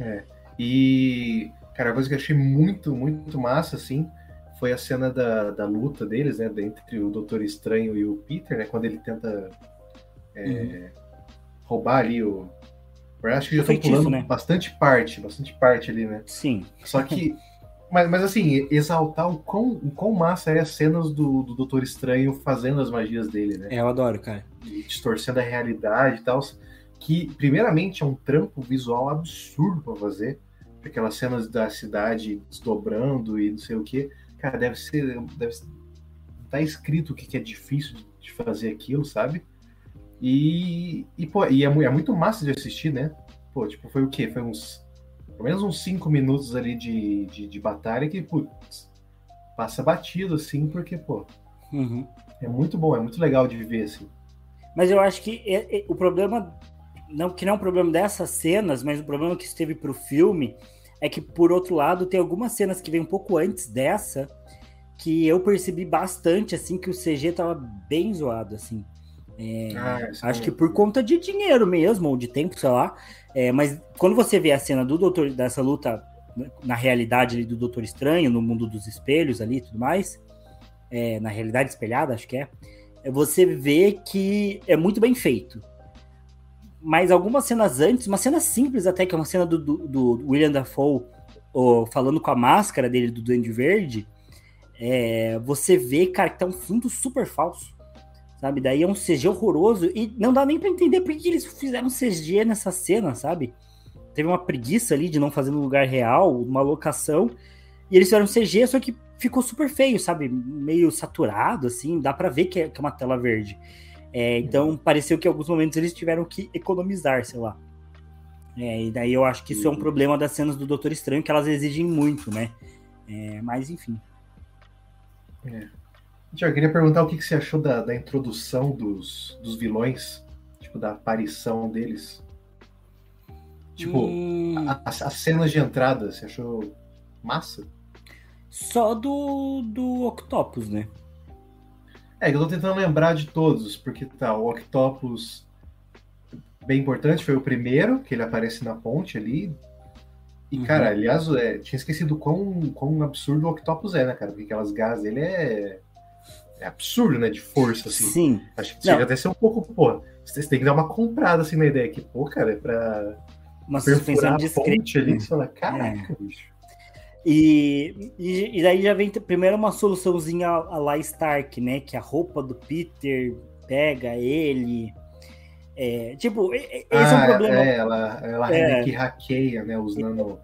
Speaker 2: É. E, cara, a coisa que eu achei muito, muito massa, assim, foi a cena da, da luta deles, né? Entre o Doutor Estranho e o Peter, né? Quando ele tenta é, uhum. roubar ali o. Eu acho que já estão pulando né? bastante parte, bastante parte ali, né?
Speaker 1: Sim.
Speaker 2: Só que mas, mas assim, exaltar o quão, o quão massa é as cenas do, do Doutor Estranho fazendo as magias dele, né?
Speaker 1: É, eu adoro, cara.
Speaker 2: E distorcendo a realidade e tal. Que, primeiramente, é um trampo visual absurdo para fazer. Aquelas cenas da cidade desdobrando e não sei o que. Cara, deve ser. Deve tá escrito o que, que é difícil de fazer aquilo, sabe? E, e, pô, e é, é muito massa de assistir, né? pô, tipo, foi o quê? Foi uns. Pelo menos uns 5 minutos ali de, de, de, batalha que, putz, passa batido, assim, porque, pô. Uhum. É muito bom, é muito legal de viver, assim.
Speaker 1: Mas eu acho que é, é, o problema. Não, que não é um problema dessas cenas, mas o problema que esteve pro filme é que, por outro lado, tem algumas cenas que vem um pouco antes dessa que eu percebi bastante, assim, que o CG tava bem zoado, assim. É, ah, acho que por conta de dinheiro mesmo, ou de tempo, sei lá. É, mas quando você vê a cena do doutor, dessa luta na realidade ali, do Doutor Estranho, no mundo dos espelhos ali e tudo mais, é, na realidade espelhada, acho que é, é, você vê que é muito bem feito. Mas algumas cenas antes, uma cena simples até, que é uma cena do, do, do William Dafoe ó, falando com a máscara dele do Duende Verde, é, você vê, cara, que tá um fundo super falso. Sabe? Daí é um CG horroroso e não dá nem para entender por que eles fizeram CG nessa cena, sabe? Teve uma preguiça ali de não fazer no lugar real, uma locação, e eles fizeram CG, só que ficou super feio, sabe? Meio saturado, assim, dá para ver que é, que é, uma tela verde. É, então, pareceu que em alguns momentos eles tiveram que economizar, sei lá. É, e daí eu acho que isso é um uhum. problema das cenas do Doutor Estranho, que elas exigem muito, né? É, mas, enfim.
Speaker 2: É. Tiago, queria perguntar o que, que você achou da, da introdução dos, dos vilões, tipo, da aparição deles. Tipo, hum... as cenas de entrada, você achou massa?
Speaker 1: Só do, do Octopus, né?
Speaker 2: É, eu tô tentando lembrar de todos, porque tá, o Octopus, bem importante, foi o primeiro, que ele aparece na ponte ali. E, uhum. cara, aliás, é, tinha esquecido quão, quão absurdo o Octopus é, né, cara? Porque aquelas gases, ele é é absurdo, né? De força, assim.
Speaker 1: Sim.
Speaker 2: Acho que chega até ser um pouco, pô. Você tem que dar uma comprada assim na ideia que, pô, cara, é pra.
Speaker 1: Uma suspensão discreta. ali,
Speaker 2: você fala, caraca, é. bicho.
Speaker 1: E, e, e, daí já vem primeiro uma soluçãozinha a lá Stark, né? Que a roupa do Peter pega ele. É, tipo, esse ah, é um problema.
Speaker 2: É, ela, ela é. que hackeia, né? Usando.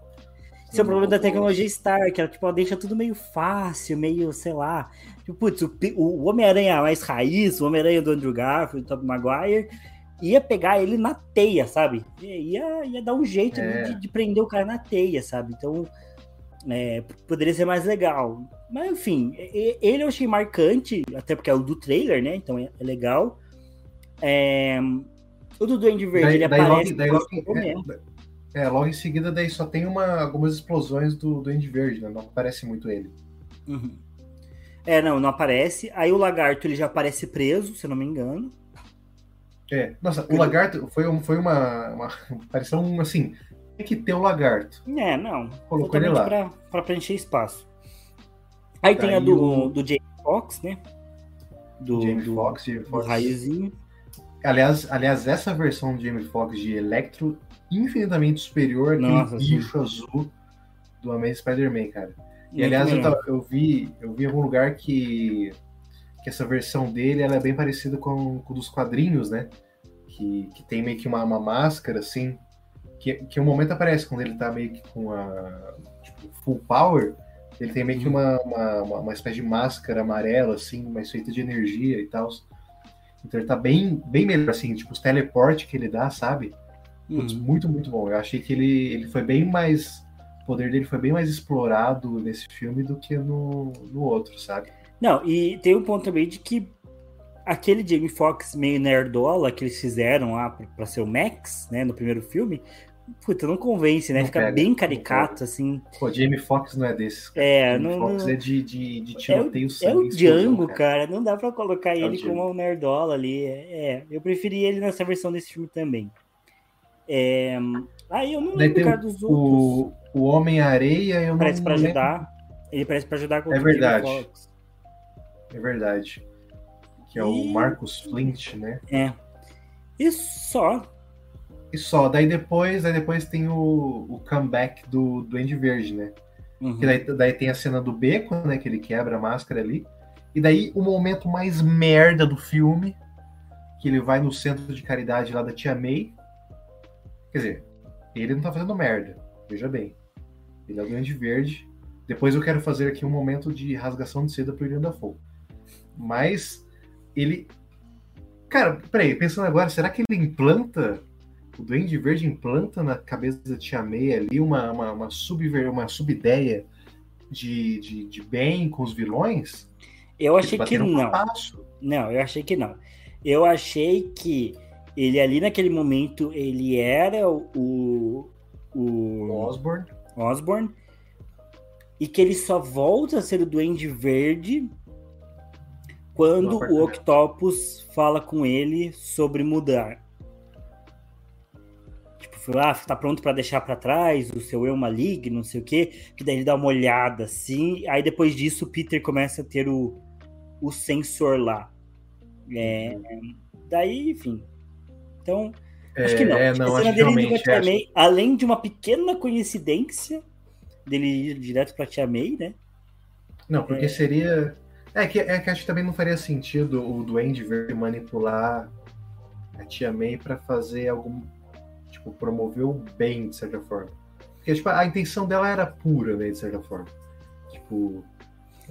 Speaker 1: É o problema da tecnologia Stark, ela, tipo, ela deixa tudo meio fácil, meio, sei lá. Tipo, putz, o, o Homem-Aranha mais raiz, o Homem-Aranha do Andrew Garfield, do Tobey Maguire, ia pegar ele na teia, sabe? Ia, ia dar um jeito é. de, de, prender o cara na teia, sabe? Então, é, poderia ser mais legal. Mas, enfim, ele eu achei marcante, até porque é o do trailer, né? Então é, é legal. É, o do Duende Verde, daí, ele daí aparece... Logo, daí
Speaker 2: logo, é, logo em seguida, daí só tem uma, algumas explosões do Duende Verde, né? Não aparece muito ele.
Speaker 1: Uhum. É, não, não aparece. Aí o lagarto ele já aparece preso, se eu não me engano.
Speaker 2: É, nossa, o lagarto foi, um, foi uma, uma. Pareceu um assim. Tem que ter o lagarto.
Speaker 1: É, não. Colocou ele lá. Pra, pra preencher espaço. Aí tem a do, o... do Jamie Fox, né?
Speaker 2: Do, Jamie do, Fox,
Speaker 1: Jamie Fox. raizinho.
Speaker 2: Aliás, aliás, essa versão do Jamie Foxx de Electro infinitamente superior àquele bicho azul do Amazing Spider-Man, cara. E aliás, eu, eu, vi, eu vi em algum lugar que, que essa versão dele ela é bem parecida com, com dos quadrinhos, né? Que, que tem meio que uma, uma máscara, assim, que, que um momento aparece quando ele tá meio que com a tipo, full power, ele tem meio que uhum. uma, uma, uma, espécie de máscara amarela, assim, mas feita de energia e tal. Então ele tá bem, bem melhor, assim, tipo, os teleporte que ele dá, sabe? Putz, uhum. Muito, muito bom. Eu achei que ele, ele foi bem mais o poder dele foi bem mais explorado nesse filme do que no, no outro, sabe?
Speaker 1: Não, e tem um ponto também de que aquele Jamie Foxx meio nerdola que eles fizeram lá pra ser o Max, né, no primeiro filme, puta, não convence, né? Não Fica pega, bem caricato, assim.
Speaker 2: Pô, Jamie Foxx não é desses.
Speaker 1: Cara. É, Jamie não.
Speaker 2: Foxx é de, de, de tiroteio
Speaker 1: é, é o Django, cara. cara. Não dá pra colocar é ele como um nerdola ali. É, eu preferi ele nessa versão desse filme também. É... Aí eu não lembro cara, dos outros.
Speaker 2: O Homem-Areia, eu
Speaker 1: parece para ajudar. Ele parece para ajudar com
Speaker 2: É verdade. É verdade. Que é e... o Marcus Flint, né?
Speaker 1: É. E só.
Speaker 2: E só. Daí depois, daí depois tem o, o comeback do Duende Verde, né? Uhum. Que daí, daí tem a cena do beco, né? Que ele quebra a máscara ali. E daí o momento mais merda do filme, que ele vai no centro de caridade lá da Tia May. Quer dizer, ele não tá fazendo merda, veja bem. Ele é o Grande Verde. Depois eu quero fazer aqui um momento de rasgação de seda pro William Dafoe. Mas ele. Cara, peraí, pensando agora, será que ele implanta o Duende Verde implanta na cabeça da Tia May ali uma, uma, uma, subver, uma subideia de, de, de bem com os vilões?
Speaker 1: Eu achei que não. Não, eu achei que não. Eu achei que ele ali naquele momento ele era o, o
Speaker 2: Osborne.
Speaker 1: Osborne e que ele só volta a ser o Duende Verde quando o Octopus fala com ele sobre mudar. Tipo, ah, tá pronto para deixar para trás o seu eu maligno, não sei o quê. Que daí ele dá uma olhada assim. Aí depois disso o Peter começa a ter o, o sensor lá. É, daí, enfim. Então, é, acho que não. É, não acho dele acho... May, além de uma pequena coincidência dele ir direto pra Tia May, né?
Speaker 2: Não, porque é... seria é que, é que acho que também não faria sentido o Duende Verde manipular a Tia May para fazer algum. Tipo, promover o bem, de certa forma. Porque, tipo, a intenção dela era pura, né, de certa forma. Tipo,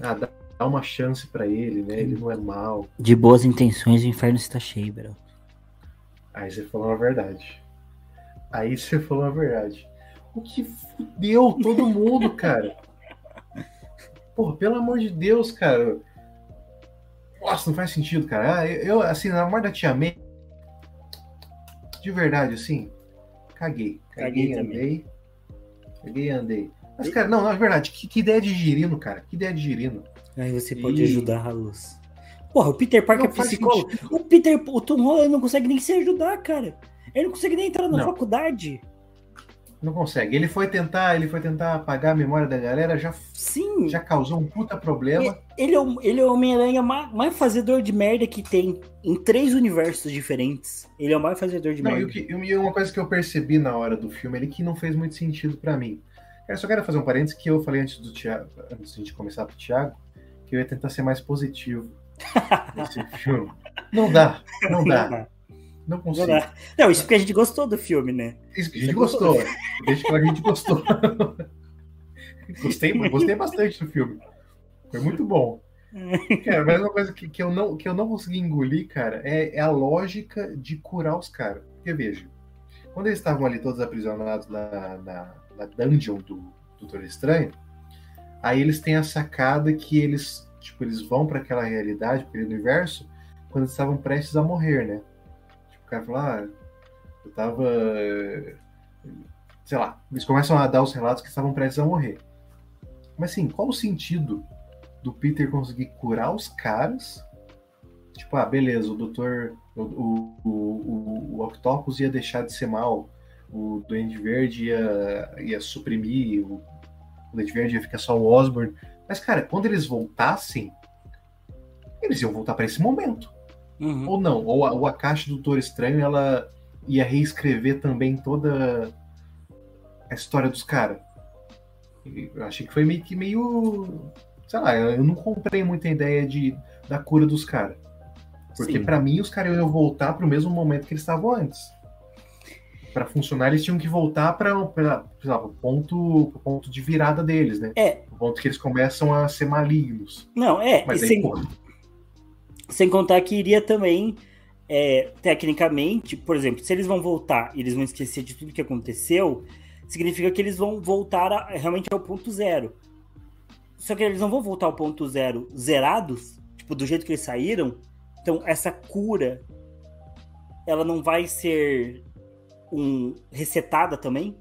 Speaker 2: ah, dá, dá uma chance para ele, né? Ele não é mal.
Speaker 1: De boas intenções, o inferno está cheio, bro.
Speaker 2: Aí você falou a verdade. Aí você falou a verdade. O que fudeu todo mundo, cara? Porra, pelo amor de Deus, cara. Nossa, não faz sentido, cara. Ah, eu, assim, na morte da Tia May, de verdade, assim, caguei. Caguei, caguei andei. Caguei e andei. Mas, cara, não, na verdade, que, que, ideia de girino, cara. Que ideia de girino.
Speaker 1: Aí você pode e... ajudar a luz. Porra, o Peter Parker não é psicólogo. O Peter, o Tom Holland não consegue nem se ajudar, cara. Ele não consegue nem entrar na não. faculdade.
Speaker 2: Não consegue. Ele foi tentar, ele foi tentar apagar a memória da galera, já
Speaker 1: Sim.
Speaker 2: já causou um puta problema.
Speaker 1: Ele, é o, ele é o Homem-Aranha mais, mais, fazedor de merda que tem em três universos diferentes. Ele é o mais fazedor de
Speaker 2: não,
Speaker 1: merda.
Speaker 2: E uma coisa que eu percebi na hora do filme ele que não fez muito sentido para mim. Eu só quero fazer um parênteses que eu falei antes do Thiago, antes de começar pro Thiago, que eu ia tentar ser mais positivo filme. Não dá, não dá. Não consigo.
Speaker 1: Não, isso porque a gente gostou do filme, né?
Speaker 2: Isso que a gente gostou. Deixa que a gente gostou. gostei, gostei bastante do filme. Foi muito bom. Cara, mas uma coisa que, que, eu não, que eu não consegui engolir, cara, é, é a lógica de curar os caras. Porque veja, quando eles estavam ali todos aprisionados na, na, na dungeon do Doutor Estranho, aí eles têm a sacada que eles, tipo, eles vão para aquela realidade, para aquele universo, quando eles estavam prestes a morrer, né? cara fala, ah, eu tava. Sei lá, eles começam a dar os relatos que estavam prestes a morrer. Mas assim, qual o sentido do Peter conseguir curar os caras? Tipo, ah, beleza, o doutor. O, o, o, o Octopus ia deixar de ser mal, o Duende Verde ia, ia suprimir, o, o Duende Verde ia ficar só o Osborn. Mas, cara, quando eles voltassem, eles iam voltar para esse momento. Uhum. Ou não, ou a, ou a caixa do Doutor Estranho ela ia reescrever também toda a história dos caras. Eu achei que foi meio que meio. Sei lá, eu não comprei muita ideia de, da cura dos caras. Porque para mim os caras iam voltar para o mesmo momento que eles estavam antes. Para funcionar, eles tinham que voltar para o ponto, ponto de virada deles, né?
Speaker 1: É.
Speaker 2: O ponto que eles começam a ser malignos.
Speaker 1: Não, é. Mas aí, sem... sem contar que iria também, é, tecnicamente, por exemplo, se eles vão voltar e eles vão esquecer de tudo que aconteceu, significa que eles vão voltar a, realmente ao ponto zero. Só que eles não vão voltar ao ponto zero zerados, tipo, do jeito que eles saíram. Então, essa cura, ela não vai ser um resetada também?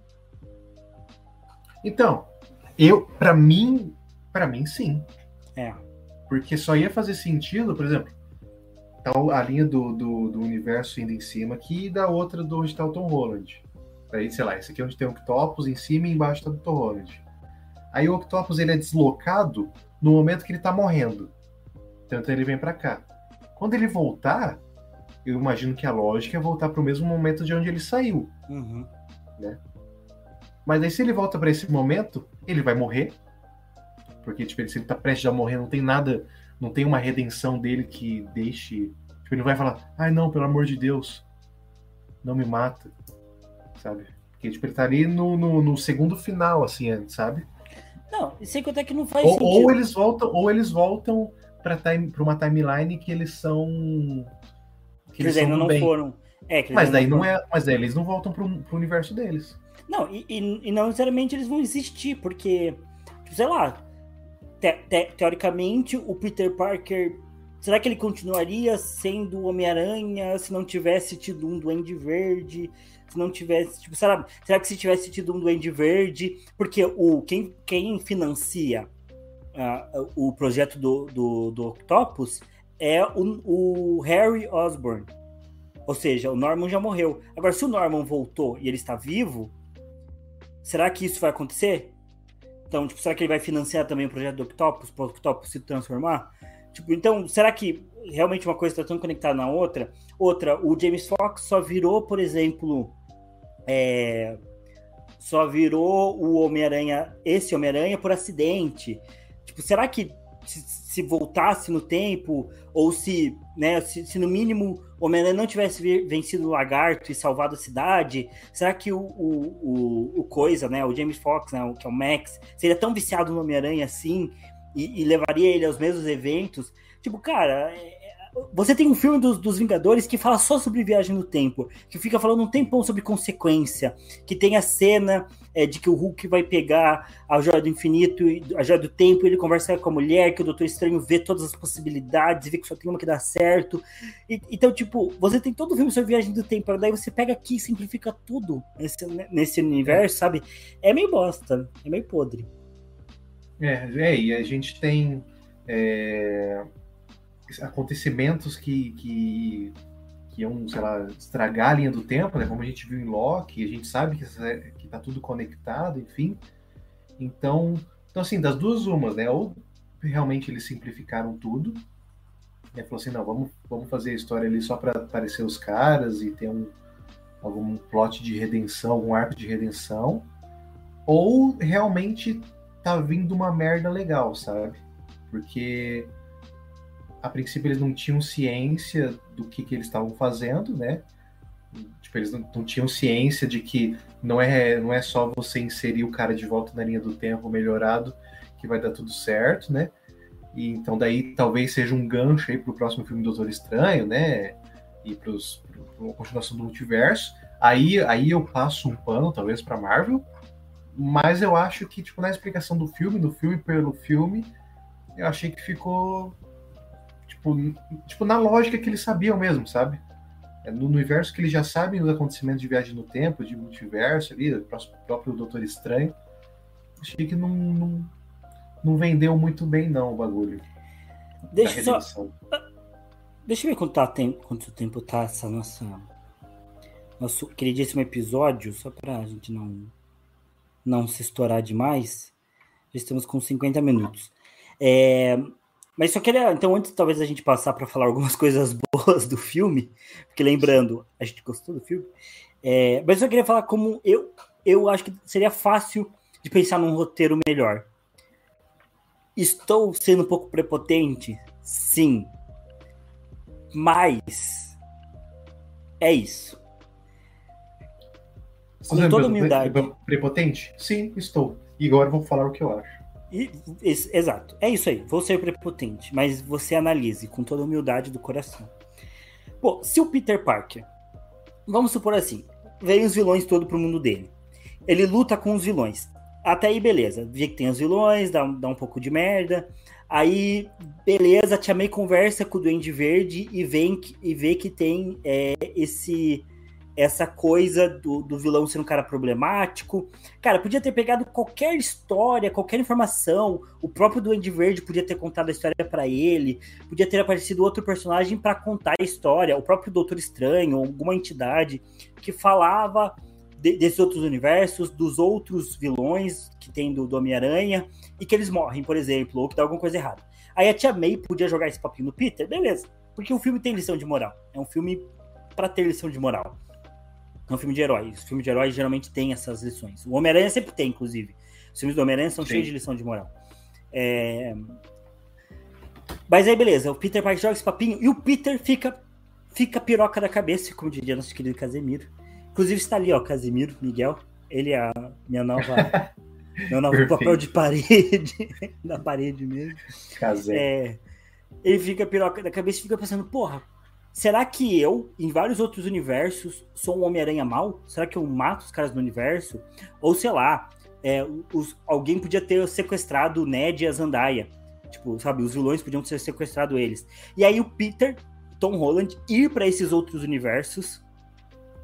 Speaker 2: Então, eu, para mim, para mim, sim.
Speaker 1: É.
Speaker 2: Porque só ia fazer sentido, por exemplo, tá a linha do, do, do, universo indo em cima aqui e da outra do onde está o Tom Holland. Aí, sei lá, esse aqui é onde tem o Octopus em cima e embaixo está o Tom Holland. Aí o Octopus ele é deslocado no momento que ele está morrendo. Então ele vem para cá. Quando ele voltar, eu imagino que a lógica é voltar para o mesmo momento de onde ele saiu.
Speaker 1: Uhum.
Speaker 2: Né? Mas aí se ele volta para esse momento, ele vai morrer. Porque tipo, se ele está prestes a morrer, não tem nada não tem uma redenção dele que deixe. Tipo, ele não vai falar, ai não, pelo amor de Deus, não me mata, sabe? Porque tipo, ele tá ali no, no, no segundo final, assim, antes, sabe?
Speaker 1: Não, e sem contar que não faz
Speaker 2: ou,
Speaker 1: sentido.
Speaker 2: Ou eles voltam, ou eles voltam pra, time, pra uma timeline que eles são.
Speaker 1: Que eles, eles ainda não bem. foram.
Speaker 2: É, mas daí não é. Mas daí eles não voltam pro, pro universo deles.
Speaker 1: Não, e, e, e, não necessariamente eles vão existir, porque, tipo, sei lá, te, te, teoricamente o Peter Parker. Será que ele continuaria sendo Homem-Aranha se não tivesse tido um Duende Verde? Se não tivesse, tipo, será, será que se tivesse tido um Duende Verde? Porque o, quem, quem financia uh, o projeto do, do, do Octopus é o, o Harry Osborn. Ou seja, o Norman já morreu. Agora, se o Norman voltou e ele está vivo, será que isso vai acontecer? Então, tipo, será que ele vai financiar também o projeto do Octopus, para o Octopus se transformar? Tipo, então, será que realmente uma coisa está tão conectada na outra? Outra, o James Fox só virou, por exemplo, é, só virou o Homem-Aranha, esse Homem-Aranha por acidente. Tipo, será que se, se, voltasse no tempo, ou se, né, se, se no mínimo Homem-Aranha não tivesse vencido o lagarto e salvado a cidade, será que o, o, o, o Coisa, né, o James Fox, né, que é o Max, seria tão viciado no Homem-Aranha assim e, e, levaria ele aos mesmos eventos? Tipo, cara, é, você tem um filme dos, dos, Vingadores que fala só sobre viagem no tempo, que fica falando um tempão sobre consequência, que tem a cena é, de que o Hulk vai pegar a joia do infinito, a joia do tempo, ele conversa com a mulher, que o Doutor Estranho vê todas as possibilidades, vê que só tem uma que dá certo. E, então, tipo, você tem todo o filme sobre viagem do tempo, daí você pega aqui e simplifica tudo nesse, nesse universo, sabe? É meio bosta, é meio podre.
Speaker 2: É, é e a gente tem. É acontecimentos que, que, que iam, sei lá, estragar a linha do tempo, né? Como a gente viu em Loki, a gente sabe que, que tá tudo conectado, enfim. Então, então, assim, das duas umas, né? Ou realmente eles simplificaram tudo, né? Falou assim, não, vamos, vamos fazer a história ali só para aparecer os caras e ter um, algum plot de redenção, algum arco de redenção. Ou realmente tá vindo uma merda legal, sabe? Porque a princípio eles não tinham ciência do que, que eles estavam fazendo, né? Tipo, eles não, não, tinham ciência de que não é, não é só você inserir o cara de volta na linha do tempo melhorado que vai dar tudo certo, né? E, então daí talvez seja um gancho aí pro próximo filme Doutor Estranho, né? E para a continuação do multiverso. Aí, aí eu passo um pano, talvez, para Marvel. Mas eu acho que, tipo, na explicação do filme, do filme pelo filme, eu achei que ficou tipo, tipo, na lógica que eles sabiam mesmo, sabe? É no universo que eles já sabem os acontecimentos de viagem no tempo, de multiverso ali, o próprio Doutor Estranho. Achei que não, não, não vendeu muito bem, não, o bagulho.
Speaker 1: Deixa só. Deixa eu ver quanto, tá, tem, quanto tempo tá essa nossa. Nosso queridíssimo episódio, só pra gente não, não se estourar demais. Já estamos com 50 minutos. É, mas só queria, então, antes talvez a gente passar para falar algumas coisas boas do filme, porque lembrando, a gente gostou do filme, é, mas eu só queria falar como eu, eu acho que seria fácil de pensar num roteiro melhor. Estou sendo um pouco prepotente? Sim. Mas é isso.
Speaker 2: Com toda humildade. Prepotente? Sim, estou. E agora vou falar o que eu acho.
Speaker 1: Exato. É isso aí. Vou ser prepotente, mas você analise com toda a humildade do coração. Pô, se o Peter Parker, vamos supor assim, vem os vilões todo pro mundo dele. Ele luta com os vilões. Até aí, beleza. Vê que tem os vilões, dá, dá um pouco de merda. Aí, beleza, Tia May conversa com o Duende Verde e, vem, e vê que tem é, esse essa coisa do, do vilão ser um cara problemático. Cara, podia ter pegado qualquer história, qualquer informação. O próprio Duende Verde podia ter contado a história para ele. Podia ter aparecido outro personagem para contar a história. O próprio Doutor Estranho, alguma entidade que falava de, desses outros universos, dos outros vilões que tem do, do Homem-Aranha e que eles morrem, por exemplo, ou que dá alguma coisa errada. Aí a Tia May podia jogar esse papinho no Peter, beleza. Porque o filme tem lição de moral. É um filme para ter lição de moral. É um filme de herói. Os filmes de herói geralmente têm essas lições. O Homem-Aranha sempre tem, inclusive. Os filmes do Homem-Aranha são Sim. cheios de lição de moral. É... Mas aí, beleza. O Peter Parker joga esse papinho e o Peter fica, fica piroca da cabeça, como diria nosso querido Casemiro. Inclusive está ali, ó, Casemiro, Miguel. Ele é a minha nova. meu novo Perfeito. papel de parede. da parede mesmo.
Speaker 2: Casé.
Speaker 1: É, ele fica piroca da cabeça e fica pensando, porra, será que eu, em vários outros universos, sou um Homem-Aranha mal? Será que eu mato os caras no universo? Ou sei lá, é, os, alguém podia ter sequestrado o Ned e a Zandaia. Tipo, sabe, os vilões podiam ter sequestrado eles. E aí o Peter, Tom Holland, ir para esses outros universos,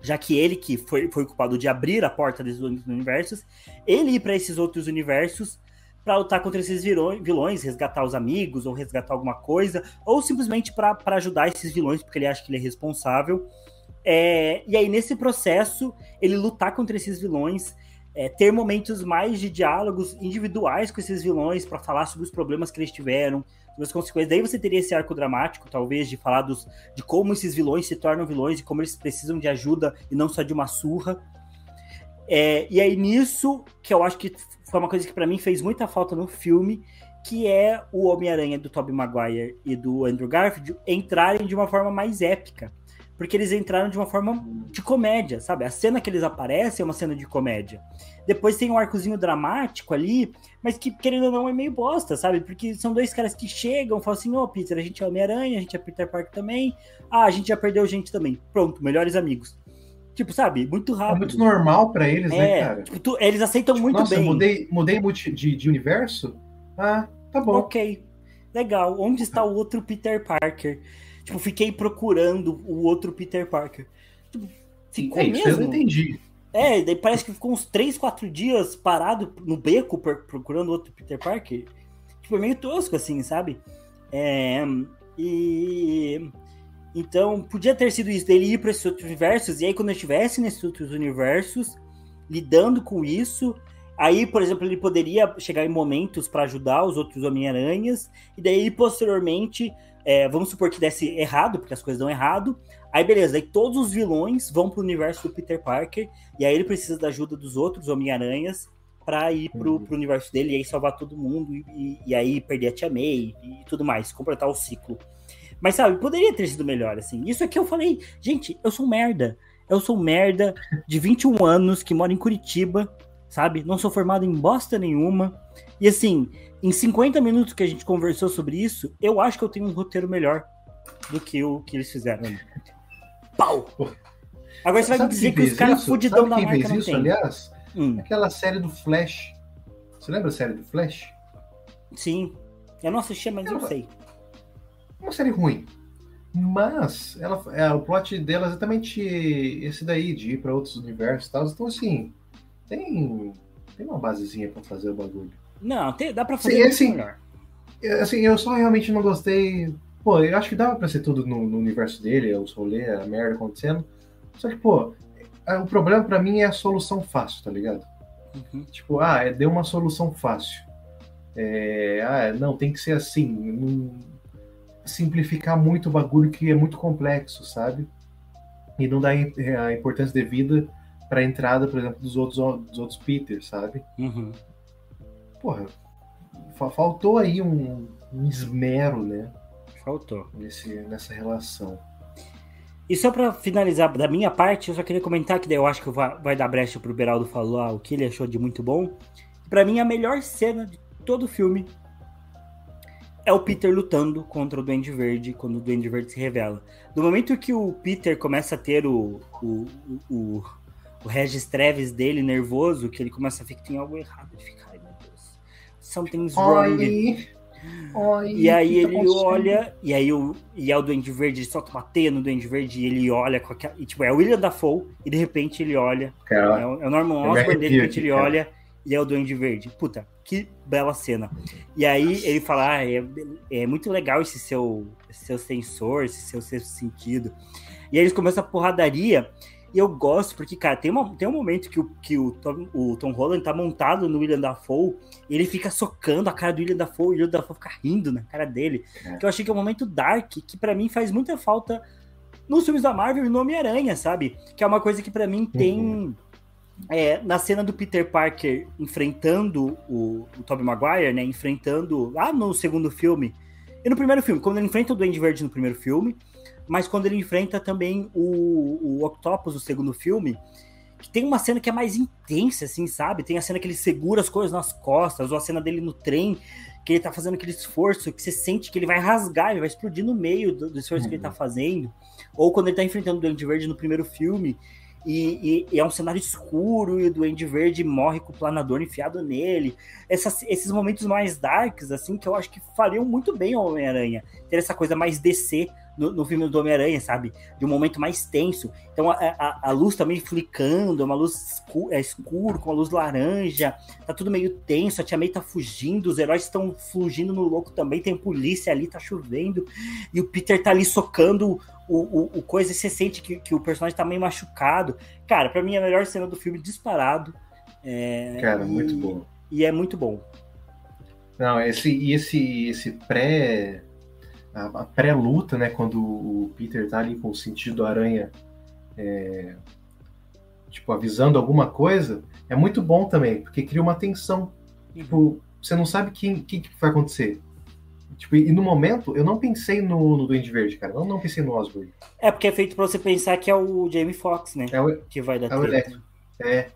Speaker 1: já que ele que foi, foi culpado de abrir a porta desses outros universos, ele ir para esses outros universos para lutar contra esses vilões, resgatar os amigos, ou resgatar alguma coisa, ou simplesmente para ajudar esses vilões, porque ele acha que ele é responsável. É, e aí, nesse processo, ele lutar contra esses vilões, é, ter momentos mais de diálogos individuais com esses vilões para falar sobre os problemas que eles tiveram, sobre as consequências. Daí você teria esse arco dramático, talvez, de falar dos, de como esses vilões se tornam vilões e como eles precisam de ajuda e não só de uma surra. É, e aí nisso, que eu acho que foi uma coisa que para mim fez muita falta no filme, que é o Homem-Aranha do Tobey Maguire e do Andrew Garfield entrarem de uma forma mais épica. Porque eles entraram de uma forma de comédia, sabe? A cena que eles aparecem é uma cena de comédia. Depois tem um arcozinho dramático ali, mas que, querendo ou não, é meio bosta, sabe? Porque são dois caras que chegam, falam assim: Ô, oh, Peter, a gente é Homem-Aranha, a gente é Peter Parker também. Ah, a gente já perdeu gente também. Pronto, melhores amigos. Tipo, sabe? Muito rápido. É
Speaker 2: muito normal para eles, né, é, né, cara?
Speaker 1: Tipo, tu, eles aceitam tipo, muito
Speaker 2: nossa,
Speaker 1: bem.
Speaker 2: Mudei, mudei de, de universo? Ah, tá bom.
Speaker 1: Ok. Legal. Onde está o outro Peter Parker? Tipo, fiquei procurando o outro Peter Parker. Tipo,
Speaker 2: ficou é, mesmo. eu não entendi.
Speaker 1: É, daí parece que ficou uns 3, 4 dias parado no beco procurando outro Peter Parker. Tipo, é meio tosco, assim, sabe? É, e então, podia ter sido isso, dele ir para esses outros universos, e aí quando eu estivesse nesses outros universos, lidando com isso, aí, por exemplo, ele poderia chegar em momentos para ajudar os outros Homem-Aranhas, e daí, posteriormente, é, vamos supor que desse errado, porque as coisas dão errado, aí beleza, aí todos os vilões vão para o universo do Peter Parker, e aí ele precisa da ajuda dos outros Homem-Aranhas para ir pro, pro universo dele, e aí salvar todo mundo, e, e, e aí perder a Tia May, e tudo mais, completar o ciclo. Mas, sabe, poderia ter sido melhor, assim. Isso aqui eu falei, gente, eu sou merda. Eu sou merda de 21 anos que mora em Curitiba, sabe? Não sou formado em bosta nenhuma. E assim, em 50 minutos que a gente conversou sobre isso, eu acho que eu tenho um roteiro melhor do que o que eles fizeram. Pau! Agora você vai dizer que, os caras fudidão da marca não isso, tem.
Speaker 2: aliás? Hum. Aquela série do Flash. Você lembra a série do Flash?
Speaker 1: Sim. Eu não assisti, mas eu, eu sei
Speaker 2: uma série ruim. Mas ela, é, o plot dela é exatamente esse daí, de ir para outros universos e tal. Então, assim, tem, tem uma basezinha para fazer o bagulho.
Speaker 1: Não, tem, dá para fazer
Speaker 2: Sim, assim, melhor. É, assim, eu só realmente não gostei. Pô, eu acho que dava pra ser tudo no, no universo dele, os rolês, a merda acontecendo. Só que, pô, é, o problema para mim é a solução fácil, tá ligado? Uhum. Tipo, ah, é, deu uma solução fácil. É, ah, não, tem que ser assim. Não, simplificar muito o bagulho que é muito complexo, sabe? E não dar a importância devida para a entrada, por exemplo, dos outros, dos outros Peters, sabe?
Speaker 1: Uhum.
Speaker 2: Porra, faltou aí um, um, esmero, né?
Speaker 1: Faltou.
Speaker 2: Nesse, nessa relação.
Speaker 1: E só para finalizar da minha parte, eu só queria comentar que daí eu acho que vai, vai dar brecha pro Beraldo falar o que ele achou de muito bom. Para mim, a melhor cena de todo o filme é o Peter lutando contra o Duende Verde quando o Duende Verde se revela. No momento que o Peter começa a ter o, o, o, o Regis Treves dele nervoso, que ele começa a ficar tem algo errado, ele fica, ai meu Deus, something's wrong. Oi. Oi, e aí ele tá olha, e aí o, e é o Duende Verde, ele solta uma teia no Duende Verde e ele olha com aquela, e, tipo, é o William Dafoe, e de repente ele olha, cara, é, o, é o Norman Osborn, de repente ele cara. olha, e é o Duende Verde. Puta, que bela cena. E aí ele fala: ah, é, é muito legal esse seu, seu sensor, esse seu sexto sentido. E aí eles começam a porradaria. E eu gosto, porque, cara, tem, uma, tem um momento que, o, que o, Tom, o Tom Holland tá montado no William Dafoe e ele fica socando a cara do William Dafoe e o William Dafoe fica rindo na cara dele. É. Que eu achei que é um momento dark, que para mim faz muita falta nos filmes da Marvel e no Homem-Aranha, sabe? Que é uma coisa que para mim tem. Uhum é, na cena do Peter Parker enfrentando o, o Tobey Maguire, né? Enfrentando lá no segundo filme. E no primeiro filme, quando ele enfrenta o Duende Verde no primeiro filme, mas quando ele enfrenta também o, o Octopus no segundo filme, que tem uma cena que é mais intensa, assim, sabe? Tem a cena que ele segura as coisas nas costas, ou a cena dele no trem, que ele tá fazendo aquele esforço, que você sente que ele vai rasgar, ele vai explodir no meio do, do esforço uhum. que ele tá uhum. fazendo. Ou quando ele tá enfrentando o Duende Verde no primeiro filme, e, e, e, é um cenário escuro e o Duende Verde morre com o planador enfiado nele. Essas, esses momentos mais darks, assim, que eu acho que fariam muito bem ao Homem-Aranha. Ter essa coisa mais DC no, no filme do Homem-Aranha, sabe? De um momento mais tenso. Então a, a, a luz também tá flicando, é uma luz escuro, é escuro, com uma luz laranja, tá tudo meio tenso, a Tia May tá fugindo, os heróis estão fugindo no louco também, tem polícia ali, tá chovendo, e o Peter tá ali socando o, o, o coisa e você sente que, que o personagem tá meio machucado. Cara, para mim é a melhor cena do filme disparado. É,
Speaker 2: Cara, e, muito bom.
Speaker 1: E é muito bom.
Speaker 2: Não, esse, e esse, esse pré a, pré-luta, né, quando o Peter tá ali com o sentido aranha, é, tipo, avisando alguma coisa, é muito bom também, porque cria uma tensão. Tipo, você não sabe o que, que, que, vai acontecer. Tipo, e no momento, eu não pensei no, no Duende Verde, cara. Eu não pensei no Osborn.
Speaker 1: É, porque é feito pra você pensar que é o Jamie Foxx, né?
Speaker 2: É o,
Speaker 1: que vai dar
Speaker 2: é o Electro. É.